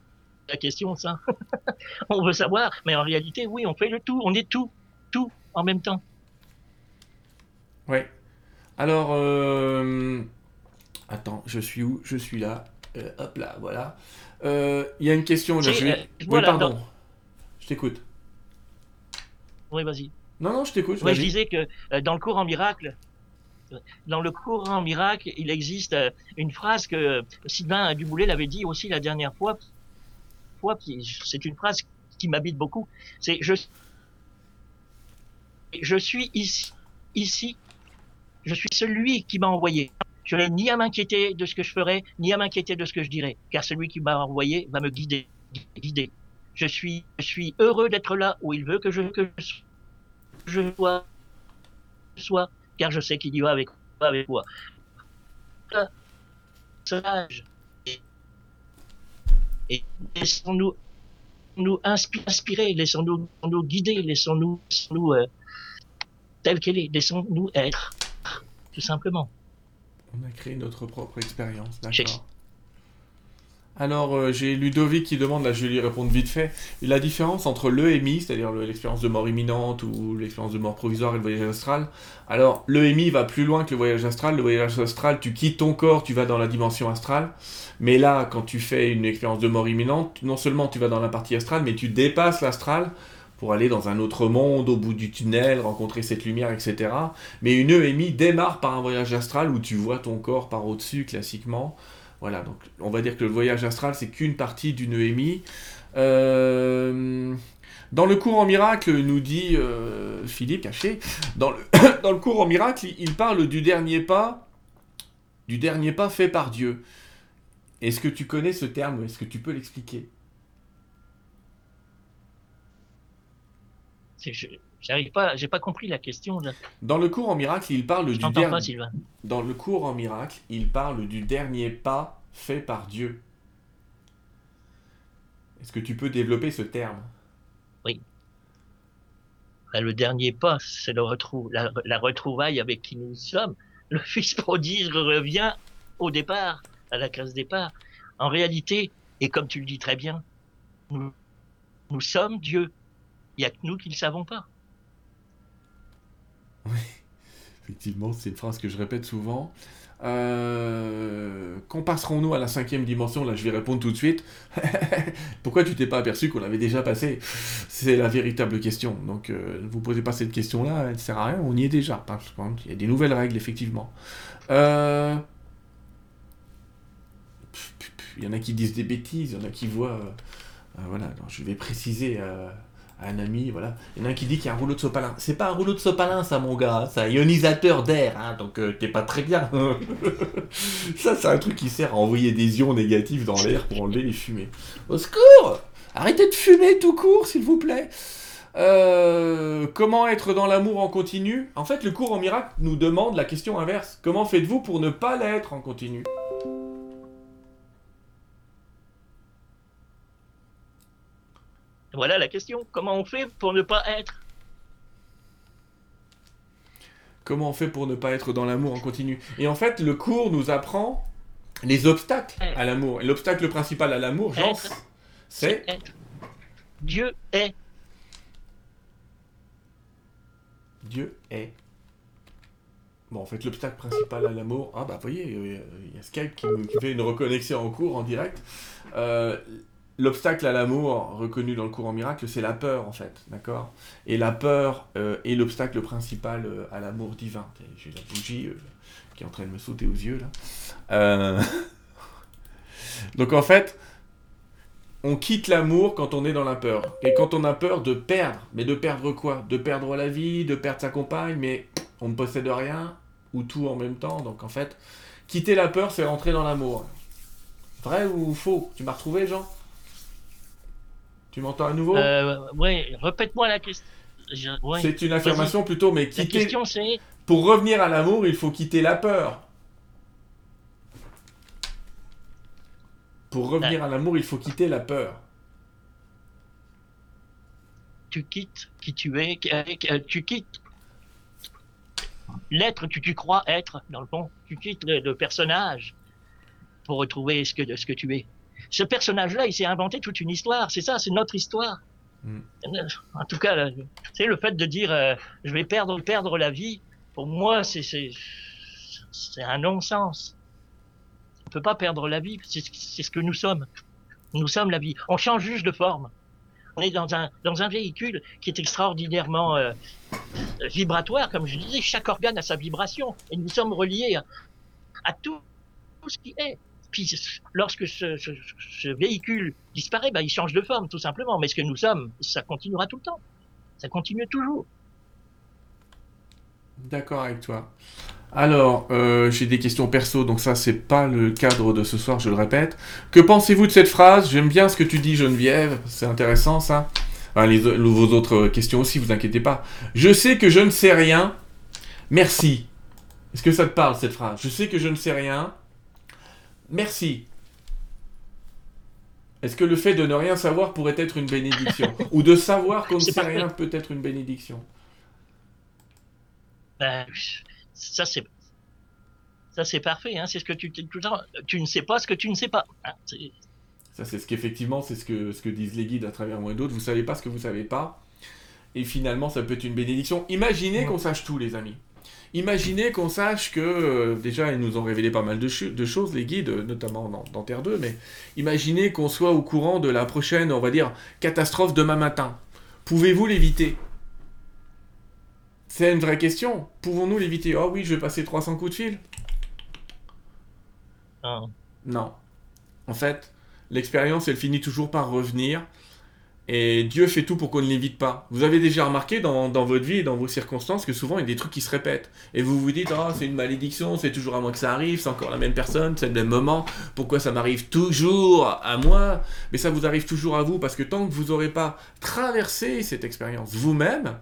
S2: la question, ça? on veut savoir, mais en réalité, oui, on fait le tout, on est tout, tout en même temps.
S1: Oui. Alors, euh, attends, je suis où? Je suis là. Euh, hop là, voilà. Euh, il y a une question. Là, je oui, pardon. Je t'écoute.
S2: Oui, vas-y.
S1: Non, non, je t'écoute.
S2: je disais que dans le cours en miracle, dans le cours en miracle, il existe une phrase que Sylvain Duboulet l'avait dit aussi la dernière fois c'est une phrase qui m'habite beaucoup, c'est je, je suis ici, ici, je suis celui qui m'a envoyé. Je n'ai ni à m'inquiéter de ce que je ferai, ni à m'inquiéter de ce que je dirai, car celui qui m'a envoyé va me guider. Je suis, heureux d'être là où il veut que je, sois, car je sais qu'il y va avec, avec moi. Et laissons-nous nous inspirer, laissons-nous nous guider, laissons-nous nous euh, tel qu'elle est, laissons-nous être, tout simplement.
S1: On a créé notre propre expérience, d'accord. Alors, euh, j'ai Ludovic qui demande, là je vais lui répondre vite fait, la différence entre l'EMI, c'est-à-dire l'expérience de mort imminente ou l'expérience de mort provisoire et le voyage astral. Alors, l'EMI va plus loin que le voyage astral. Le voyage astral, tu quittes ton corps, tu vas dans la dimension astrale. Mais là, quand tu fais une expérience de mort imminente, non seulement tu vas dans la partie astrale, mais tu dépasses l'astral pour aller dans un autre monde, au bout du tunnel, rencontrer cette lumière, etc. Mais une EMI démarre par un voyage astral où tu vois ton corps par au-dessus, classiquement. Voilà, donc on va dire que le voyage astral, c'est qu'une partie d'une EMI. Euh, dans le cours en miracle, nous dit euh, Philippe Caché, dans le, dans le cours en miracle, il parle du dernier pas, du dernier pas fait par Dieu. Est-ce que tu connais ce terme Est-ce que tu peux l'expliquer?
S2: J'arrive pas, j'ai pas compris la question.
S1: Dans le cours en miracle, il parle du dernier. Dans le cours en miracle, il parle du dernier pas fait par Dieu. Est-ce que tu peux développer ce terme?
S2: Oui. Ben, le dernier pas, c'est le retrou la, la, retrouvaille avec qui nous sommes. Le fils prodige revient au départ, à la case départ. En réalité, et comme tu le dis très bien, nous, nous sommes Dieu. Il n'y a que nous qui ne le savons pas.
S1: Oui, effectivement, c'est une phrase que je répète souvent. Euh, quand passerons-nous à la cinquième dimension? Là, je vais répondre tout de suite. Pourquoi tu t'es pas aperçu qu'on l'avait déjà passé? C'est la véritable question. Donc, euh, ne vous posez pas cette question-là, elle ne sert à rien, on y est déjà. Il y a des nouvelles règles, effectivement. Euh... Il y en a qui disent des bêtises, il y en a qui voient... Voilà, je vais préciser un ami, voilà. Il y en a un qui dit qu'il y a un rouleau de sopalin. C'est pas un rouleau de sopalin, ça, mon gars. C'est un ionisateur d'air, hein, donc euh, t'es pas très bien. ça, c'est un truc qui sert à envoyer des ions négatifs dans l'air pour enlever les fumées. Au secours Arrêtez de fumer tout court, s'il vous plaît. Euh, comment être dans l'amour en continu? En fait, le cours en miracle nous demande la question inverse. Comment faites-vous pour ne pas l'être en continu?
S2: Voilà la question. Comment on fait pour ne pas être?
S1: Comment on fait pour ne pas être dans l'amour en continu? Et en fait, le cours nous apprend les obstacles à l'amour. Et l'obstacle principal à l'amour, Jean, c'est
S2: Dieu est.
S1: Dieu est. Bon, en fait, l'obstacle principal à l'amour. Ah, bah, vous voyez, il y a Skype qui, me, fait une reconnexion en cours, en direct. Euh, L'obstacle à l'amour reconnu dans le courant miracle, c'est la peur en fait, d'accord? Et la peur euh, est l'obstacle principal euh, à l'amour divin. J'ai la bougie euh, qui est en train de me sauter aux yeux là. Donc en fait, on quitte l'amour quand on est dans la peur. Et quand on a peur de perdre, mais de perdre quoi? De perdre la vie, de perdre sa compagne, mais on ne possède rien, ou tout en même temps. Donc en fait, quitter la peur, c'est rentrer dans l'amour. Vrai ou faux? Tu m'as retrouvé, Jean? Tu m'entends à nouveau
S2: euh, Oui, répète-moi la question.
S1: C'est une affirmation plutôt, mais quitter. La question c'est. Pour revenir à l'amour, il faut quitter la peur. Pour revenir à l'amour, il faut quitter la peur.
S2: Tu quittes qui tu es, euh, tu quittes l'être que tu crois être, dans le fond. Tu quittes le, personnage pour retrouver ce que, ce que tu es ce personnage-là, il s'est inventé toute une histoire. C'est ça, c'est notre histoire. Mm. En tout cas, c'est le fait de dire euh, je vais perdre perdre la vie. Pour moi, c'est c'est un non-sens. On peut pas perdre la vie. C'est ce que nous sommes. Nous sommes la vie. On change juste de forme. On est dans un dans un véhicule qui est extraordinairement euh, vibratoire, comme je disais. Chaque organe a sa vibration et nous sommes reliés à, à tout ce qui est. Puis lorsque ce, véhicule disparaît, bah, il change de forme tout simplement. Mais ce que nous sommes, ça continuera tout le temps. Ça continue toujours.
S1: D'accord avec toi. Alors, euh, j'ai des questions perso, donc ça, c'est pas le cadre de ce soir, je le répète. Que pensez-vous de cette phrase? J'aime bien ce que tu dis, Geneviève, c'est intéressant ça. vos autres questions aussi, vous inquiétez pas. Je sais que je ne sais rien. Merci. Est-ce que ça te parle cette phrase? Je sais que je ne sais rien. Merci. Est-ce que le fait de ne rien savoir pourrait être une bénédiction Ou de savoir qu'on ne sait rien peut être une bénédiction
S2: ben, Ça, c'est. Ça, c'est parfait. Hein. C'est ce que tu, tu ne sais pas ce que tu ne sais pas. Hein.
S1: Ça, c'est ce qu'effectivement, c'est ce que, ce que disent les guides à travers moi et d'autres. Vous savez pas ce que vous savez pas. Et finalement, ça peut être une bénédiction. Imaginez qu'on sache tout, les amis. Imaginez qu'on sache que, euh, déjà, ils nous ont révélé pas mal de, choses, les guides, notamment dans, Terre 2, mais imaginez qu'on soit au courant de la prochaine, on va dire, catastrophe demain matin. Pouvez-vous l'éviter? C'est une vraie question. Pouvons-nous l'éviter? Oh oui, je vais passer 300 coups de fil.
S2: Ah.
S1: Non. En fait, l'expérience, elle finit toujours par revenir et Dieu fait tout pour qu'on ne l'évite pas. Vous avez déjà remarqué dans, votre vie et dans vos circonstances que souvent il y a des trucs qui se répètent. Et vous vous dites, oh, c'est une malédiction, c'est toujours à moi que ça arrive, c'est encore la même personne, c'est le même moment, pourquoi ça m'arrive toujours à moi? Mais ça vous arrive toujours à vous parce que tant que vous n'aurez pas traversé cette expérience vous-même,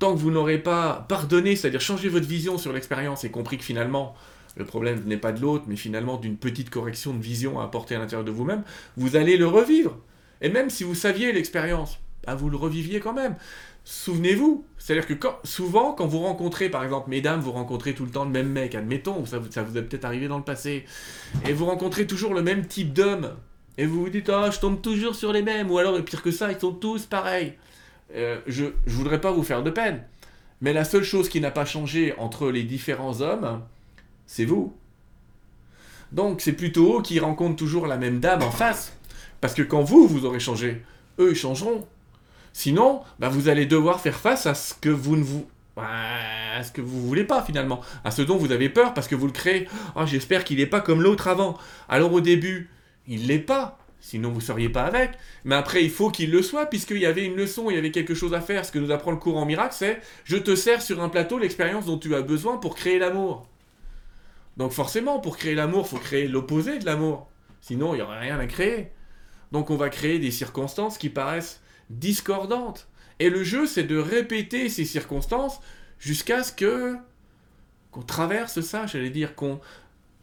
S1: tant que vous n'aurez pas pardonné, c'est-à-dire changé votre vision sur l'expérience et compris que finalement, le problème n'est pas de l'autre, mais finalement d'une petite correction de vision à apporter à l'intérieur de vous-même, vous allez le revivre. Et même si vous saviez l'expérience, bah, vous le reviviez quand même. Souvenez-vous, c'est-à-dire que souvent, quand vous rencontrez, par exemple, mesdames, vous rencontrez tout le temps le même mec, admettons, ça, ça vous est peut-être arrivé dans le passé, et vous rencontrez toujours le même type d'homme, et vous vous dites, ah, je tombe toujours sur les mêmes, ou alors, pire que ça, ils sont tous pareils. Euh, je, je voudrais pas vous faire de peine, mais la seule chose qui n'a pas changé entre les différents hommes, c'est vous. Donc, c'est plutôt qui rencontrent toujours la même dame en face. Parce que quand vous, vous aurez changé, eux, ils changeront. Sinon, bah, vous allez devoir faire face à ce que vous ne voulez pas finalement, à ce dont vous avez peur parce que vous le créez. Oh, j'espère qu'il n'est pas comme l'autre avant. Alors au début, il l'est pas, sinon vous seriez pas avec. Mais après, il faut qu'il le soit puisqu'il y avait une leçon, il y avait quelque chose à faire. Ce que nous apprend le cours en miracle, c'est je te sers sur un plateau l'expérience dont tu as besoin pour créer l'amour. Donc forcément, pour créer l'amour, faut créer l'opposé de l'amour. Sinon, il n'y aurait rien à créer. Donc on va créer des circonstances qui paraissent discordantes. Et le jeu, c'est de répéter ces circonstances jusqu'à ce que qu'on traverse ça, j'allais dire, qu'on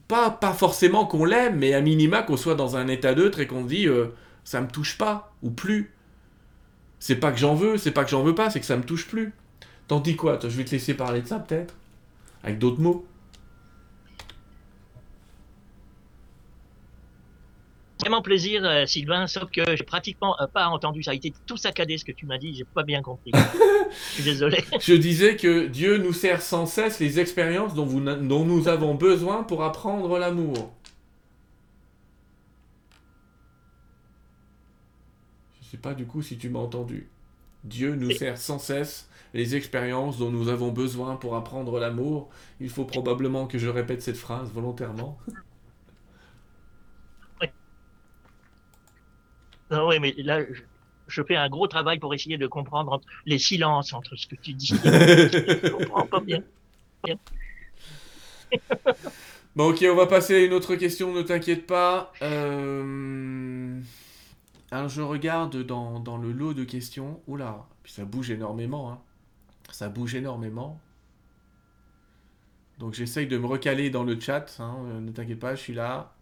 S1: pas, pas forcément qu'on l'aime, mais à minima qu'on soit dans un état neutre et qu'on dit euh, ça me touche pas ou plus. C'est pas que j'en veux, c'est pas que j'en veux pas, c'est que ça me touche plus. T'en dis quoi, toi? Je vais te laisser parler de ça peut-être, avec d'autres mots.
S2: Vraiment plaisir, euh, Sylvain, sauf que j'ai pratiquement euh, pas entendu. Ça a été tout saccadé ce que tu m'as dit. J'ai pas bien compris. Je suis désolé.
S1: Je disais que Dieu nous sert sans cesse les expériences dont, vous, dont nous avons besoin pour apprendre l'amour. Je sais pas du coup si tu m'as entendu. Dieu nous sert sans cesse les expériences dont nous avons besoin pour apprendre l'amour. Il faut probablement que je répète cette phrase volontairement.
S2: Non, oui, mais là, je, fais un gros travail pour essayer de comprendre les silences entre ce que tu dis. je comprends pas bien.
S1: bon, ok, on va passer à une autre question, ne t'inquiète pas. Euh, alors, je regarde dans, dans, le lot de questions. Oula, ça bouge énormément. Hein. Ça bouge énormément. Donc, j'essaye de me recaler dans le chat. Hein. Ne t'inquiète pas, je suis là.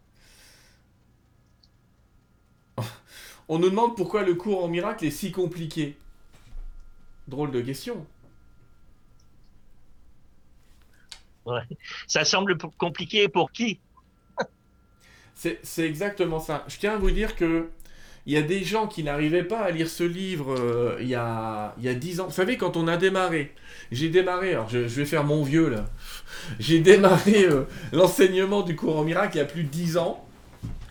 S1: On nous demande pourquoi le cours en miracle est si compliqué. Drôle de question.
S2: Ouais. Ça semble compliqué pour qui?
S1: C'est exactement ça. Je tiens à vous dire que il y a des gens qui n'arrivaient pas à lire ce livre euh, il, y a, il y ans. Vous savez, quand on a démarré, j'ai démarré, alors je, vais faire mon vieux là, j'ai démarré euh, l'enseignement du cours en miracle il y a plus de 10 ans.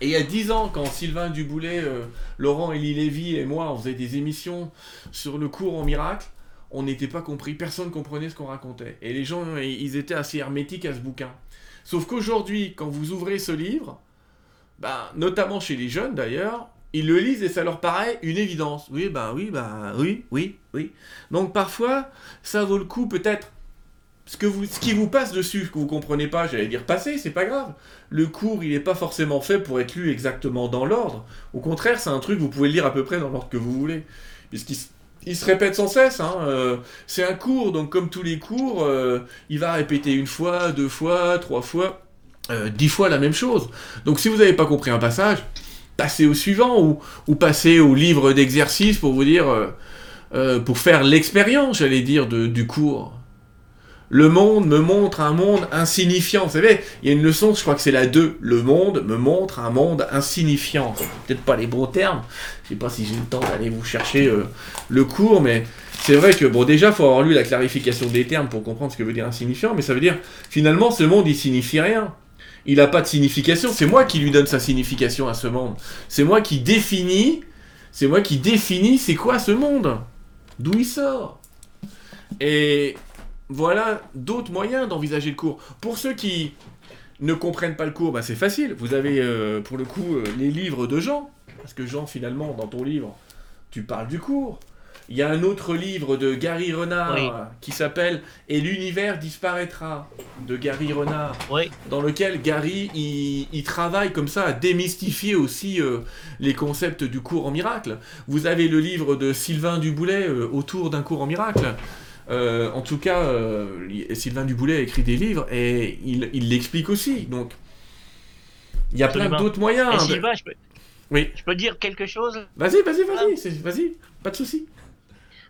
S1: Et il y a dix ans, quand Sylvain Duboulet, euh, Laurent Elie Lévy et moi, on faisait des émissions sur le cours en miracle, on n'était pas compris, personne ne comprenait ce qu'on racontait. Et les gens, ils étaient assez hermétiques à ce bouquin. Sauf qu'aujourd'hui, quand vous ouvrez ce livre, bah, notamment chez les jeunes d'ailleurs, ils le lisent et ça leur paraît une évidence. Oui, bah oui, bah oui, oui, oui. Donc parfois, ça vaut le coup peut-être ce, que vous, ce qui vous passe dessus, que vous comprenez pas, j'allais dire passer, c'est pas grave. Le cours, il n'est pas forcément fait pour être lu exactement dans l'ordre. Au contraire, c'est un truc, vous pouvez le lire à peu près dans l'ordre que vous voulez. Puisqu'il il se répète sans cesse. Hein, euh, c'est un cours, donc comme tous les cours, euh, il va répéter une fois, deux fois, trois fois, euh, dix fois la même chose. Donc si vous n'avez pas compris un passage, passez au suivant ou, passez au livre d'exercice pour vous dire, pour faire l'expérience, j'allais dire, du cours le monde me montre un monde insignifiant. Vous savez, il y a une leçon, je crois que c'est la 2. Le monde me montre un monde insignifiant. Peut-être pas les bons termes. Je sais pas si j'ai le temps d'aller vous chercher euh, le cours, mais c'est vrai que, bon, déjà, faut avoir lu la clarification des termes pour comprendre ce que veut dire insignifiant, mais ça veut dire, finalement, ce monde, il signifie rien. Il n'a pas de signification. C'est moi qui lui donne sa signification à ce monde. C'est moi qui définis, c'est moi qui définis c'est quoi ce monde. D'où il sort. Et voilà d'autres moyens d'envisager le cours. Pour ceux qui ne comprennent pas le cours, bah, c'est facile. Vous avez euh, pour le coup euh, les livres de Jean, parce que Jean finalement dans ton livre, tu parles du cours. Il y a un autre livre de Gary Renard qui s'appelle Et l'univers disparaîtra de Gary Renard, dans lequel Gary il, travaille comme ça à démystifier aussi euh, les concepts du cours en miracle. Vous avez le livre de Sylvain Duboulet autour d'un cours en miracle. Euh, en tout cas, euh, Sylvain Duboulet a écrit des livres et il l'explique aussi. Donc, il y a plein d'autres moyens.
S2: Sylvain, je peux...
S1: Oui.
S2: Je peux dire quelque chose?
S1: Vas-y, vas-y, vas-y, vas-y, pas de souci.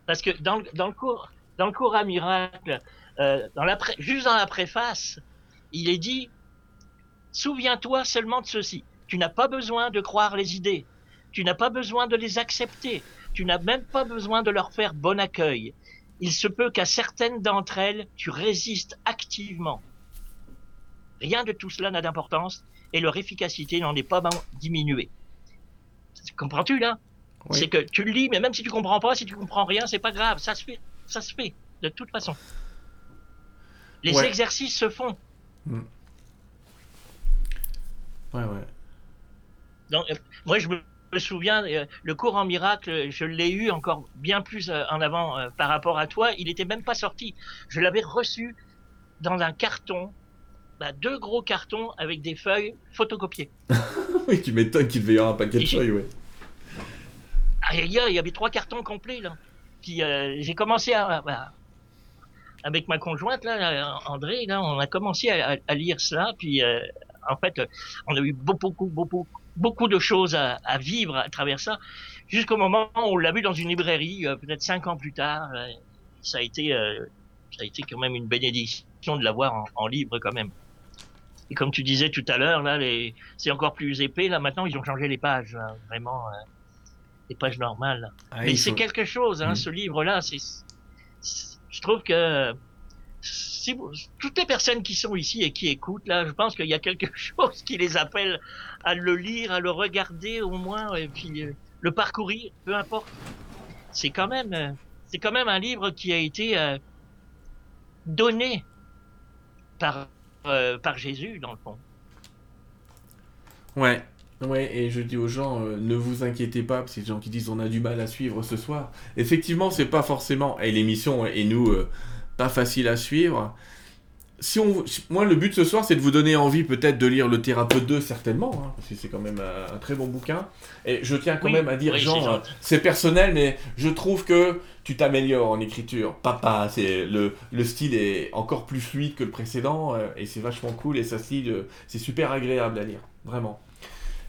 S2: Parce que dans, dans, le cours, dans le cours à miracle, euh, dans la juste dans la préface, il est dit Souviens-toi seulement de ceci. Tu n'as pas besoin de croire les idées. Tu n'as pas besoin de les accepter. Tu n'as même pas besoin de leur faire bon accueil. Il se peut qu'à certaines d'entre elles, tu résistes activement. Rien de tout cela n'a d'importance et leur efficacité n'en est pas diminuée. Comprends-tu là? C'est que tu le lis, mais même si tu comprends pas, si tu comprends rien, c'est pas grave. Ça se fait, ça se fait de toute façon. Les exercices se font. Hmm.
S1: Ouais, ouais.
S2: Donc, euh, moi, je me souviens, euh, le cours en miracle, je l'ai eu encore bien plus euh, en avant par rapport à toi. Il n'était même pas sorti. Je l'avais reçu dans un carton, bah, deux gros cartons avec des feuilles photocopiées.
S1: oui, tu m'étonnes qu'il devait y avoir un paquet de feuilles, ouais.
S2: Ah, il y avait trois cartons complets, là. Puis j'ai commencé à, avec ma conjointe, là, André, là, on a commencé à, à lire cela, puis en fait, on a eu beaucoup, beaucoup, beaucoup de choses à, vivre à travers ça, jusqu'au moment où on l'a vu dans une librairie, euh, peut-être cinq ans plus tard. Euh, ça a été, euh, ça a été quand même une bénédiction de l'avoir en, livre quand même. Et comme tu disais tout à l'heure, là, les... c'est encore plus épais. Là, maintenant, ils ont changé les pages, hein, vraiment, les pages normales. Ah, Mais c'est quelque chose, hein, mm. ce livre-là. C'est, je trouve que toutes les personnes qui sont ici et qui écoutent, là, je pense qu'il y a quelque chose qui les appelle à le lire, à le regarder au moins, et puis euh, le parcourir, peu importe. C'est quand même, euh, c'est quand même un livre qui a été euh, donné par, par Jésus, dans le fond.
S1: Ouais, Ouais, et je dis aux gens, ne vous inquiétez pas, parce que les gens qui disent on a du mal à suivre ce soir. Effectivement, c'est pas forcément. Et l'émission, et nous, pas facile à suivre. Si on, moi, le but ce soir, c'est de vous donner envie peut-être de lire Le Thérapeute 2, certainement, hein, parce que c'est quand même un, très bon bouquin. Et je tiens quand même à dire, Jean, c'est personnel, mais je trouve que tu t'améliores en écriture. Papa, c'est le, le style est encore plus fluide que le précédent, euh, et c'est vachement cool, et ça euh, c'est super agréable à lire, vraiment.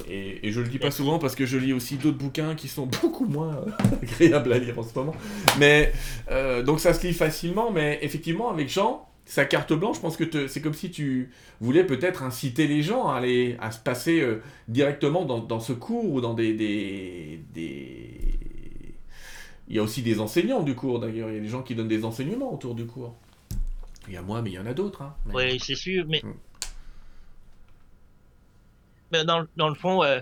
S1: Et, et, je le dis pas souvent parce que je lis aussi d'autres bouquins qui sont beaucoup moins agréables à lire en ce moment. Mais euh, donc ça se lit facilement, mais effectivement avec Jean, sa carte blanche, je pense que c'est comme si tu voulais peut-être inciter les gens à, aller, à se passer euh, directement dans, dans, ce cours ou dans des, des, des, Il y a aussi des enseignants du cours d'ailleurs, il y a des gens qui donnent des enseignements autour du cours. Il y a moi, mais il y en a d'autres. Hein.
S2: Oui, c'est sûr, mais... Mm mais dans, dans le fond, euh,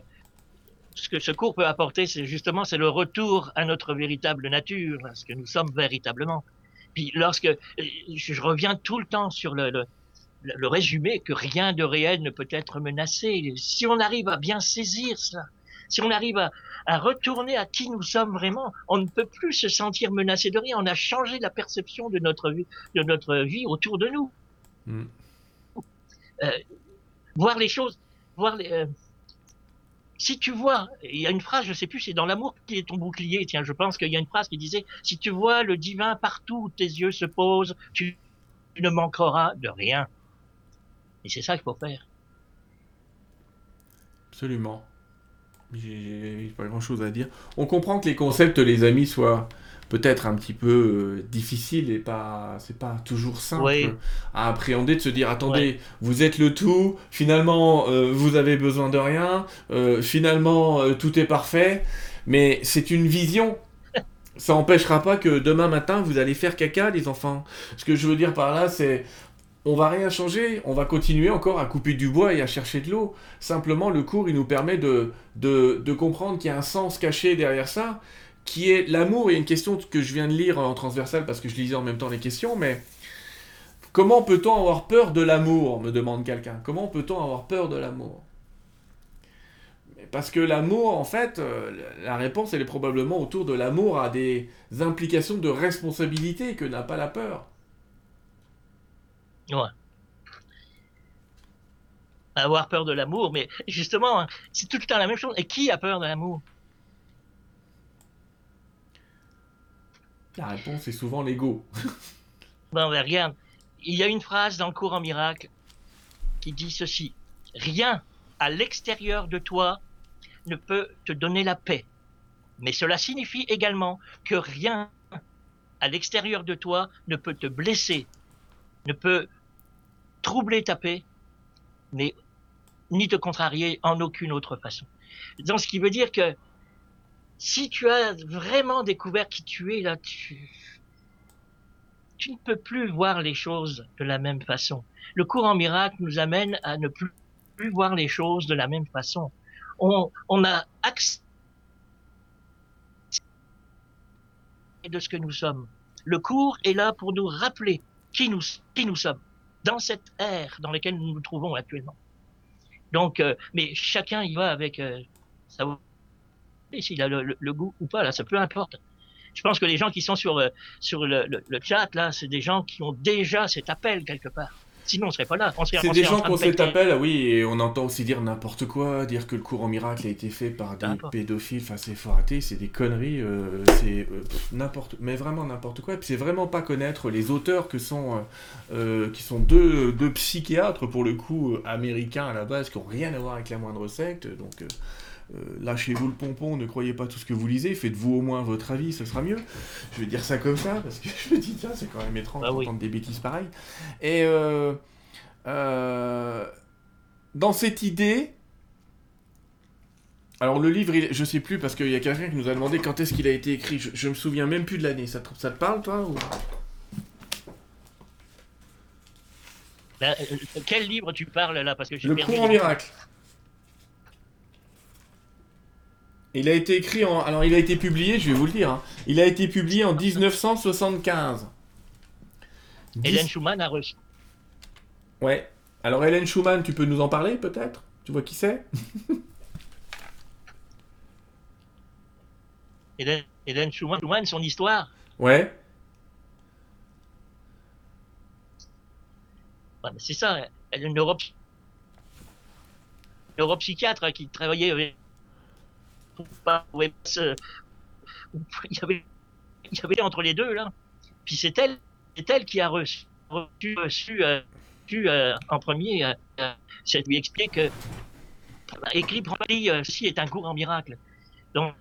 S2: ce que ce cours peut apporter, c'est justement c'est le retour à notre véritable nature, à ce que nous sommes véritablement. Puis lorsque euh, je reviens tout le temps sur le, le, le résumé que rien de réel ne peut être menacé. Si on arrive à bien saisir cela, si on arrive à, à, retourner à qui nous sommes vraiment, on ne peut plus se sentir menacé de rien. On a changé la perception de notre vie, de notre vie autour de nous. Mm. Euh, voir les choses Euh, si tu vois, il y a une phrase, je sais plus, c'est dans l'amour qui est ton bouclier. Tiens, je pense qu'il y a une phrase qui disait si tu vois le divin partout où tes yeux se posent, tu, ne manqueras de rien. Et c'est ça qu'il faut faire.
S1: Absolument. J'ai pas grand chose à dire. On comprend que les concepts, les amis, soient peut-être un petit peu euh, difficile et pas c'est pas toujours simple à appréhender de se dire attendez vous êtes le tout finalement euh, vous avez besoin de rien euh, finalement tout est parfait mais c'est une vision. Ça n'empêchera pas que demain matin vous allez faire caca les enfants. Ce que je veux dire par là c'est on va rien changer, on va continuer encore à couper du bois et à chercher de l'eau. Simplement, le cours, il nous permet de, de, de comprendre qu'il y a un sens caché derrière ça, qui est l'amour. Il y a une question que je viens de lire en transversal parce que je lisais en même temps les questions, mais comment peut-on avoir peur de l'amour me demande quelqu'un. Comment peut-on avoir peur de l'amour? Parce que l'amour, en fait, euh, la réponse, elle est probablement autour de l'amour à des implications de responsabilité que n'a pas la peur.
S2: Ouais. Avoir peur de l'amour, mais justement, hein, c'est tout le temps la même chose. Et qui a peur de l'amour?
S1: La réponse est souvent l'ego.
S2: bon, ben, regarde, il y a une phrase dans le cours en miracle qui dit ceci. Rien à l'extérieur de toi ne peut te donner la paix. Mais cela signifie également que rien à l'extérieur de toi ne peut te blesser, ne peut troubler ta paix, ni te contrarier en aucune autre façon. Donc, ce qui veut dire que si tu as vraiment découvert qui tu es là, tu, tu ne peux plus voir les choses de la même façon. Le courant miracle nous amène à ne plus, plus voir les choses de la même façon. On, on a accès de ce que nous sommes. Le cours est là pour nous rappeler qui nous, qui nous sommes dans cette ère dans laquelle nous nous trouvons actuellement. Donc, euh, mais chacun y va avec euh, sa s'il a le, le, goût ou pas, là, ça peu importe. Je pense que les gens qui sont sur, euh, sur le, le, chat, là, c'est des gens qui ont déjà cet appel quelque part. Sinon, on serait pas là.
S1: C'est des gens qui ont cet appel, oui, et on entend aussi dire n'importe quoi, dire que le courant miracle a été fait par des pédophiles, enfin c'est fort c'est des conneries, euh, c'est euh, n'importe, mais vraiment n'importe quoi. Et puis c'est vraiment pas connaître les auteurs que sont, euh, qui sont deux, deux psychiatres pour le coup américains à la base, qui ont rien à voir avec la moindre secte, donc. Lâchez-vous le pompon, ne croyez pas tout ce que vous lisez, faites-vous au moins votre avis, ce sera mieux. Je vais dire ça comme ça, parce que je me dis, tiens, c'est quand même étrange bah d'entendre des bêtises pareilles. Et euh, euh, dans cette idée, alors le livre, je sais plus, parce qu'il y a quelqu'un qui nous a demandé quand est-ce qu'il a été écrit, je, je, me souviens même plus de l'année, ça, ça, te parle toi ou...
S2: Euh, quel livre tu parles là parce que
S1: Le courant miracle. Il a été écrit en. Alors, il a été publié, je vais vous le dire. Hein. Il a été publié en 1975.
S2: Hélène Schumann a reçu.
S1: Ouais. Alors, Hélène Schumann, tu peux nous en parler peut-être? Tu vois qui c'est?
S2: Hélène, Hélène Schumann, Schumann, son histoire?
S1: Ouais.
S2: c'est ça. Elle est une neuropsychiatre qui travaillait avec il y avait, il y avait entre les deux là. Puis c'est elle, c'est elle qui a reçu, reçu, euh, euh, en premier. Euh, ça lui explique que écrit ceci est un cours en miracle. Donc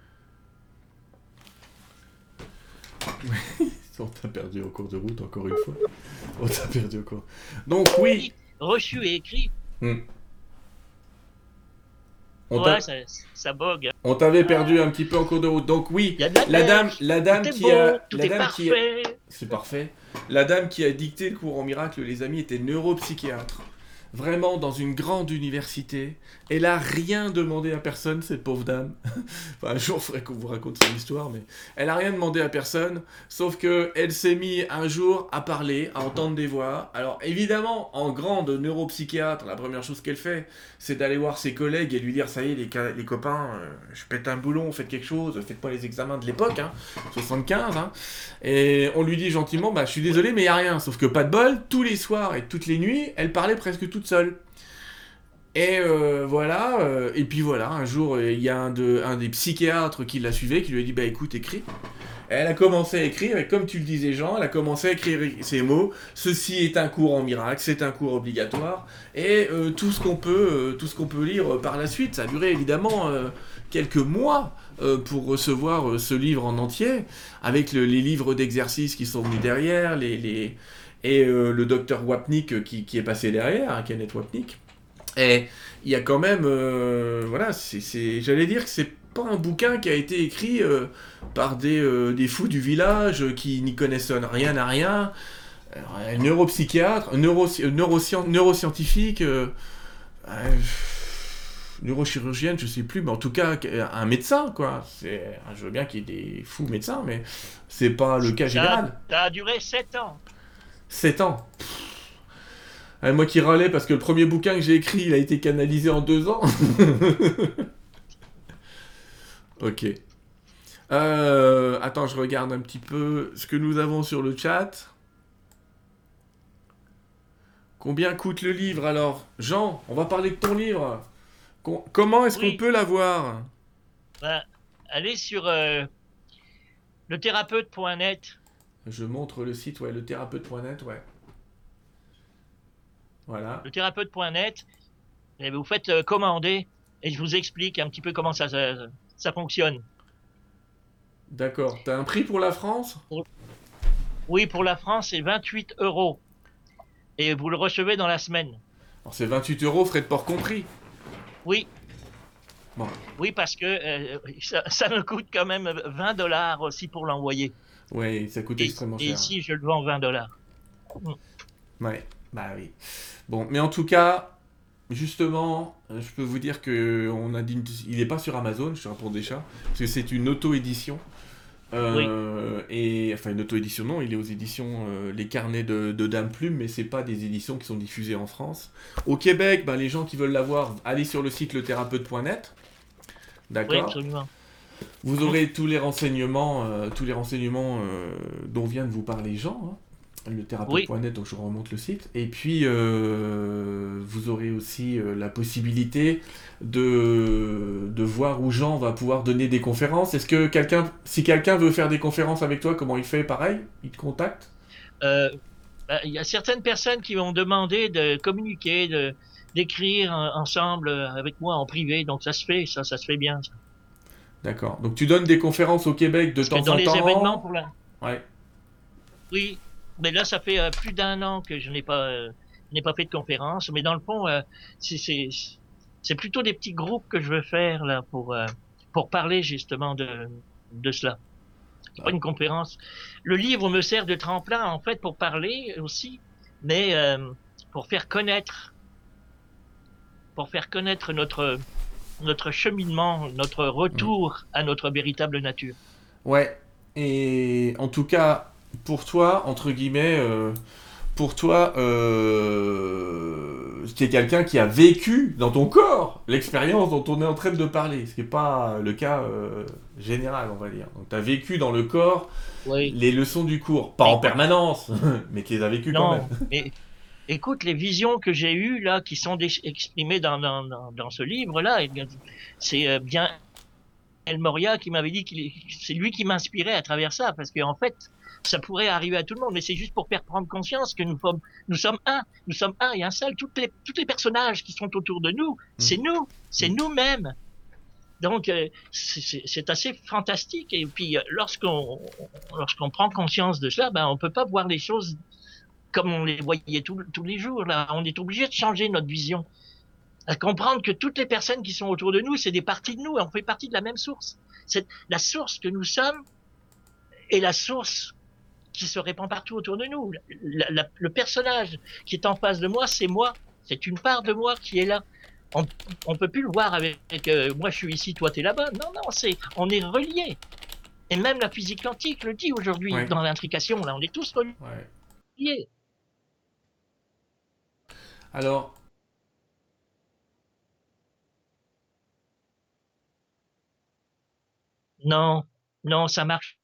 S1: on t'a perdu en cours de route encore une fois. On t'a perdu au cours. Donc oui.
S2: Reçu et écrit. Hmm. On ouais, ça, ça bug.
S1: On t'avait perdu un petit peu en cours de route. Donc oui, la, dame, la dame qui a, la dame qui c'est parfait. La dame qui a dicté le cours en miracle, les amis, était neuropsychiatre vraiment dans une grande université. Elle a rien demandé à personne, cette pauvre dame. un jour, il faudrait qu'on vous raconte son histoire, mais elle a rien demandé à personne, sauf que elle s'est mise un jour à parler, à entendre des voix. Alors, évidemment, en grande neuropsychiatre, la première chose qu'elle fait, c'est d'aller voir ses collègues et lui dire, ça y est, les, copains, euh, je pète un boulon, faites quelque chose, faites pas les examens de l'époque, hein, 75, hein. Et on lui dit gentiment, bah, je suis désolé, mais il y a rien. Sauf que pas de bol, tous les soirs et toutes les nuits, elle parlait presque seule. Et euh, voilà, euh, et puis voilà, un jour, il y a un, de, un des psychiatres qui la suivait, qui lui a dit, bah écoute, écris. Elle a commencé à écrire, et comme tu le disais Jean, elle a commencé à écrire ces mots. Ceci est un cours en miracle, c'est un cours obligatoire, et euh, tout ce qu'on peut, tout ce qu'on peut lire par la suite. Ça a duré évidemment quelques mois pour recevoir ce livre en entier, avec les livres d'exercices qui sont venus derrière, les et le docteur Wapnick qui, qui, est passé derrière, hein, Kenneth Wapnick. Et il y a quand même, euh, voilà, c'est, j'allais dire que c'est pas un bouquin qui a été écrit euh, par des, euh, des, fous du village qui n'y connaissent rien à rien. un neuropsychiatre, neuro, neuroscientifique, neurochirurgienne, je sais plus, mais en tout cas un médecin, quoi. C'est, je veux bien qu'il y ait des fous médecins, mais c'est pas le cas général.
S2: Ça a duré 7 ans.
S1: 7 ans. Ah, moi qui râlais parce que le premier bouquin que j'ai écrit, il a été canalisé en deux ans. ok. Euh, attends, je regarde un petit peu ce que nous avons sur le chat. Combien coûte le livre alors? Jean, on va parler de ton livre. comment est-ce qu'on peut l'avoir?
S2: Bah, Allez sur euh, le thérapeute.net.
S1: Je montre le site, ouais, le thérapeute.net, ouais.
S2: Voilà. Le thérapeute.net, vous faites euh, commander et je vous explique un petit peu comment ça, ça, ça fonctionne.
S1: D'accord. T'as un prix pour la France?
S2: Oui, pour la France, c'est 28 euros. Et vous le recevez dans la semaine.
S1: Alors c'est 28 euros, frais de port compris?
S2: Oui.
S1: Bon.
S2: Oui, parce que euh, ça, ça me coûte quand même 20 dollars aussi pour l'envoyer.
S1: Ouais, ça coûte
S2: Et,
S1: extrêmement
S2: et
S1: cher.
S2: ici, je le vends 20 dollars.
S1: Ouais, bah oui. Bon, mais en tout cas, justement, euh, je peux vous dire que on a dit, il n'est pas sur Amazon, je te réponds déjà, parce que c'est une auto-édition. Euh, Et enfin une auto-édition non, il est aux éditions euh, Les Carnets de, de Dame Plume, mais c'est pas des éditions qui sont diffusées en France. Au Québec, ben, les gens qui veulent l'avoir, allez sur le site lethérapeute.net.
S2: Oui,
S1: D'accord.
S2: absolument.
S1: Vous aurez tous les renseignements, euh, tous les renseignements euh, dont vient de vous parler Jean, hein, le thérapeute.net, donc je remonte le site. Et puis euh, vous aurez aussi la possibilité de, de voir où Jean va pouvoir donner des conférences. Est-ce que quelqu'un, si quelqu'un veut faire des conférences avec toi, comment il fait Pareil, il te contacte?
S2: Bah, Il y a certaines personnes qui m'ont demandé de communiquer, de d'écrire ensemble avec moi en privé, donc ça se fait, ça, ça se fait bien. ça.
S1: D'accord. Donc tu donnes des conférences au Québec de
S2: Parce que
S1: temps
S2: dans
S1: en
S2: les
S1: temps.
S2: événements pour la...
S1: Ouais.
S2: Oui, mais là, ça fait euh, plus d'un an que je n'ai pas, euh, n'ai pas fait de conférence. Mais dans le fond, euh, c'est, c'est, plutôt des petits groupes que je veux faire là pour, pour parler justement de, de cela. C'est pas une conférence. Le livre me sert de tremplin en fait pour parler aussi, mais pour faire connaître, pour faire connaître notre notre cheminement, notre retour à notre véritable nature.
S1: Ouais, et en tout cas, pour toi, entre guillemets, euh, pour toi, euh, tu es quelqu'un qui a vécu dans ton corps l'expérience dont on est en train de parler, ce qui n'est pas le cas euh, général, on va dire. Donc, tu as vécu dans le corps
S2: Oui.
S1: les leçons du cours, pas en permanence, mais tu les as vécues quand même.
S2: mais écoute, les visions que j'ai eues là, qui sont exprimées dans, dans, dans, dans ce livre-là, eh c'est euh, bien El Moria qui m'avait dit est- c'est lui qui m'inspirait à travers ça, parce qu'en fait, ça pourrait arriver à tout le monde, mais c'est juste pour faire prendre conscience que nous sommes, nous sommes un, nous sommes un et un seul. Toutes les, tous les personnages qui sont autour de nous, c'est nous, c'est nous-mêmes. Donc, euh, c'est- assez fantastique. Et puis, euh, lorsqu'on lorsqu'on prend conscience de cela, ben, on peut pas voir les choses comme on les voyait tous tous les jours. Là, on est obligé de changer notre vision, à comprendre que toutes les personnes qui sont autour de nous, c'est des parties de nous, et on fait partie de la même source. C'est la source que nous sommes et la source qui se répand partout autour de nous. La- la- le personnage qui est en face de moi, c'est moi. C'est une part de moi qui est là. On, on peut plus le voir avec, avec, euh, moi je suis ici, toi t'es là-bas. Non, non, c'est on est reliés. Et même la physique quantique le dit aujourd'hui
S1: Ouais.
S2: dans l'intrication. Là, on est tous reliés.
S1: Ouais. Alors,
S2: Non, non, ça marche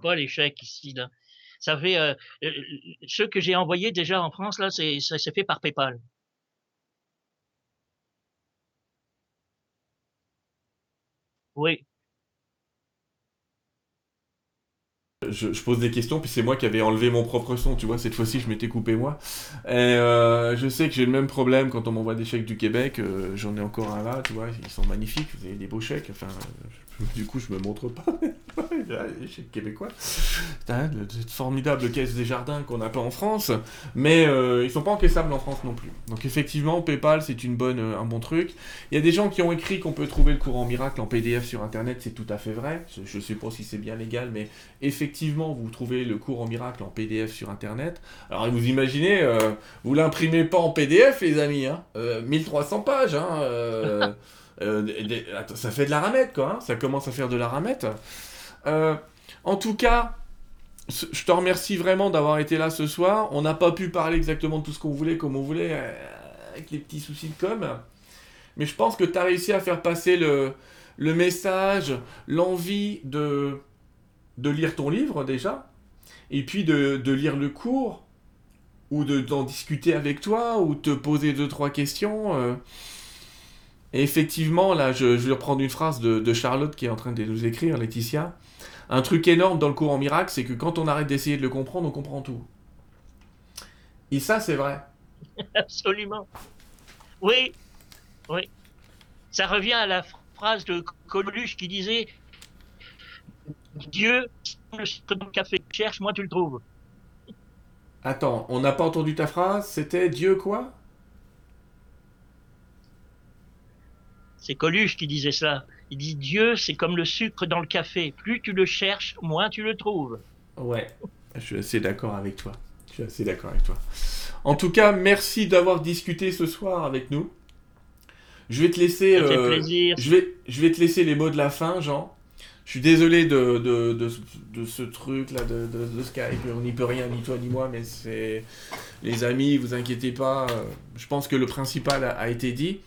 S2: pas l'échec ici là. Ça fait euh, euh, ceux que j'ai envoyés déjà en France là, c'est ça s'est fait par PayPal. Oui,
S1: je, pose des questions, puis c'est moi qui avais enlevé mon propre son, tu vois, cette fois-ci je m'étais coupé moi. Et euh, je sais que j'ai le même problème quand on m'envoie des chèques du Québec, euh, j'en ai encore un là, tu vois, ils sont magnifiques, vous avez des beaux chèques, enfin, du coup je me montre pas, les chèques québécois, cette formidable caisse des jardins qu'on n'a pas en France, mais euh, ils sont pas encaissables en France non plus. Donc effectivement, PayPal c'est une bonne, euh, un bon truc. Il y a des gens qui ont écrit qu'on peut trouver le courant miracle en PDF sur internet, c'est tout à fait vrai, je, je sais pas si c'est bien légal, mais effectivement, vous trouvez le cours en miracle en PDF sur Internet. Alors, vous imaginez, euh, vous l'imprimez pas en PDF, les amis, hein, euh, 1300 pages, hein, euh, euh, ça fait de la ramette, quoi, hein, ça commence à faire de la ramette. En tout cas, je te remercie vraiment d'avoir été là ce soir. On n'a pas pu parler exactement de tout ce qu'on voulait, comme on voulait, avec les petits soucis de com. Mais je pense que tu as réussi à faire passer le message, l'envie de, de lire ton livre déjà, et puis de, de lire le cours, ou de, d'en discuter avec toi, ou te poser deux, trois questions. euh. Et effectivement, là, je, je vais reprendre une phrase de, de Charlotte qui est en train de nous écrire, Laetitia. Un truc énorme dans le cours en miracle, c'est que quand on arrête d'essayer de le comprendre, on comprend tout. Et ça, c'est vrai.
S2: absolument. Oui, oui. Ça revient à la phrase de Coluche qui disait Dieu, le café cherche, moi tu le trouves.
S1: Attends, on n'a pas entendu ta phrase, c'était Dieu quoi?
S2: C'est Coluche qui disait ça. Il dit Dieu, c'est comme le sucre dans le café. Plus tu le cherches, moins tu le trouves.
S1: Ouais, je suis assez d'accord avec toi. Je suis assez d'accord avec toi. En tout cas, merci d'avoir discuté ce soir avec nous. Je vais te laisser.
S2: Euh, plaisir.
S1: Je vais, je vais te laisser les mots de la fin, Jean. Je suis désolé de, de, de, ce truc là de, de, Skype. On n'y peut rien, ni toi ni moi, mais c'est. Les amis, vous inquiétez pas. Je pense que le principal a été dit.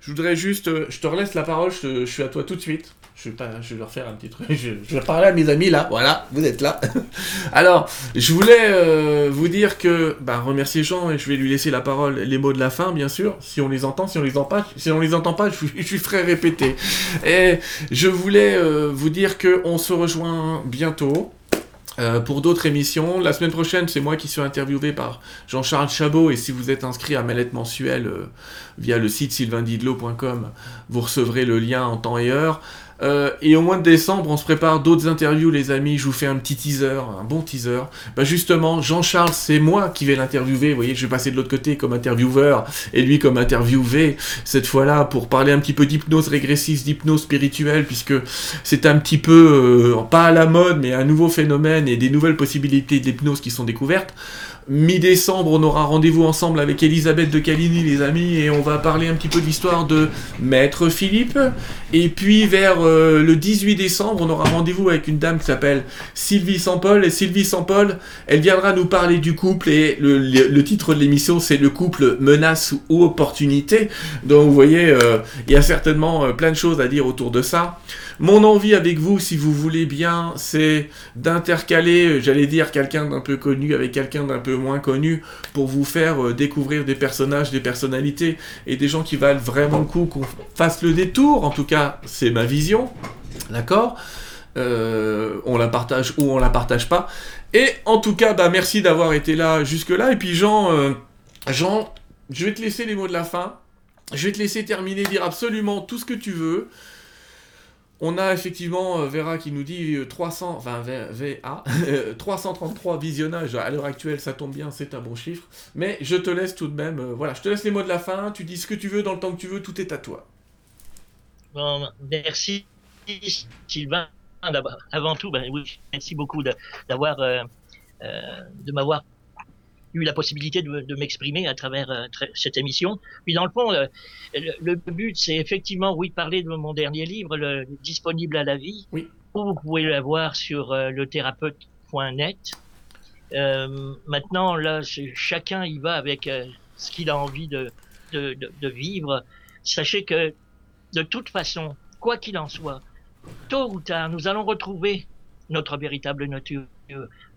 S1: Je voudrais juste, euh, je te relaisse la parole, je, suis à toi tout de suite. Je vais, je vais leur faire un petit truc. Je, vais parler à mes amis là. Voilà, vous êtes là. Alors, je voulais euh, vous dire que, bah, remercier Jean et je vais lui laisser la parole, les mots de la fin, bien sûr. Si on les entend, si on les entend pas, si on les entend pas, je, je lui ferai répéter. Et je voulais euh, vous dire que on se rejoint bientôt. Euh, pour d'autres émissions. La semaine prochaine, c'est moi qui suis interviewé par Jean-Charles Chabot. Et si vous êtes inscrit à Mallette Mensuelle euh, via le site sylvaindidlo.com, vous recevrez le lien en temps et heure. Euh, et au mois de décembre, on se prépare d'autres interviews, les amis. Je vous fais un petit teaser, un bon teaser. Bah justement, Jean-Charles, c'est moi qui vais l'interviewer. Vous voyez, je vais passer de l'autre côté comme intervieweur et lui comme interviewé. Cette fois-là, pour parler un petit peu d'hypnose régressive, d'hypnose spirituelle, puisque c'est un petit peu, euh, pas à la mode, mais un nouveau phénomène et des nouvelles possibilités de l'hypnose qui sont découvertes. Mi-décembre, on aura rendez-vous ensemble avec Elisabeth de Caligny, les amis, et on va parler un petit peu de l'histoire de Maître Philippe. Et puis vers euh, le 18 décembre, on aura rendez-vous avec une dame qui s'appelle Sylvie Sampol. Et Sylvie Sampol, elle viendra nous parler du couple. Et le, titre de l'émission, c'est le couple menace ou opportunité. Donc vous voyez, euh, il y a certainement euh, plein de choses à dire autour de ça. Mon envie avec vous, si vous voulez bien, c'est d'intercaler, j'allais dire, quelqu'un d'un peu connu avec quelqu'un d'un peu moins connu pour vous faire euh, découvrir des personnages, des personnalités et des gens qui valent vraiment le coup qu'on fasse le détour. En tout cas, c'est ma vision. D'accord? Euh, on la partage ou on la partage pas. Et en tout cas, bah merci d'avoir été là jusque-là. Et puis Jean, euh, Jean, je vais te laisser les mots de la fin. Je vais te laisser terminer, dire absolument tout ce que tu veux. On a effectivement euh, Vera qui nous dit 300, euh, enfin VA, 333 visionnages à l'heure actuelle, ça tombe bien, c'est un bon chiffre. Mais je te laisse tout de même, euh, voilà, je te laisse les mots de la fin, tu dis ce que tu veux dans le temps que tu veux, tout est à toi.
S2: Merci Sylvain. Avant tout, ben, merci beaucoup d'avoir, de m'avoir eu la possibilité de, m'exprimer à travers euh, cette émission. Puis dans le fond, euh, le, but, c'est effectivement, oui, parler de mon dernier livre, le, disponible à la vie.
S1: Oui.
S2: Vous pouvez l'avoir sur euh, le thérapeute.net. maintenant, là, chacun y va avec ce qu'il a envie de, de, de, vivre. Sachez que, de toute façon, quoi qu'il en soit, tôt ou tard, nous allons retrouver notre véritable nature.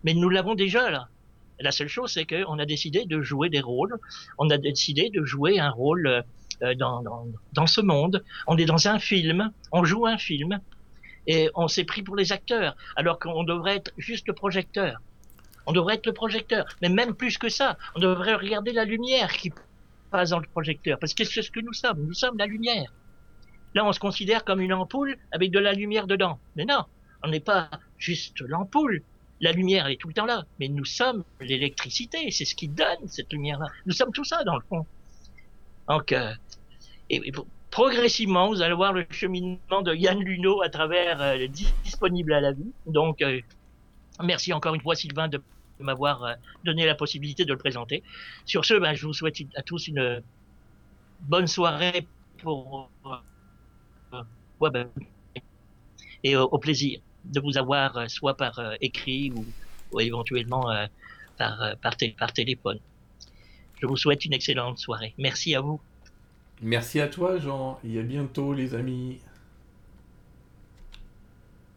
S2: Mais nous l'avons déjà là. La seule chose, c'est qu'on a décidé de jouer des rôles. On a décidé de jouer un rôle euh, dans, dans, dans ce monde. On est dans un film, on joue un film, et on s'est pris pour les acteurs, alors qu'on devrait être juste le projecteur. On devrait être le projecteur, mais même plus que ça, on devrait regarder la lumière qui passe dans le projecteur, parce que c'est ce que nous sommes, nous sommes la lumière. Là, on se considère comme une ampoule avec de la lumière dedans. Mais non, on n'est pas juste l'ampoule, la lumière, elle est tout le temps là, mais nous sommes l'électricité, c'est ce qui donne cette lumière-là. Nous sommes tout ça, dans le fond. Donc, euh, et, progressivement, vous allez voir le cheminement de Yann Luno à travers euh, disponible à la vie. Donc, euh, merci encore une fois, Sylvain, de m'avoir donné la possibilité de le présenter. Sur ce, ben, je vous souhaite à tous une bonne soirée pour ben, et au plaisir de vous avoir euh, soit par euh, écrit ou, éventuellement euh, par, par, par téléphone. Je vous souhaite une excellente soirée. Merci à vous.
S1: Merci à toi, Jean. Et à bientôt, les amis.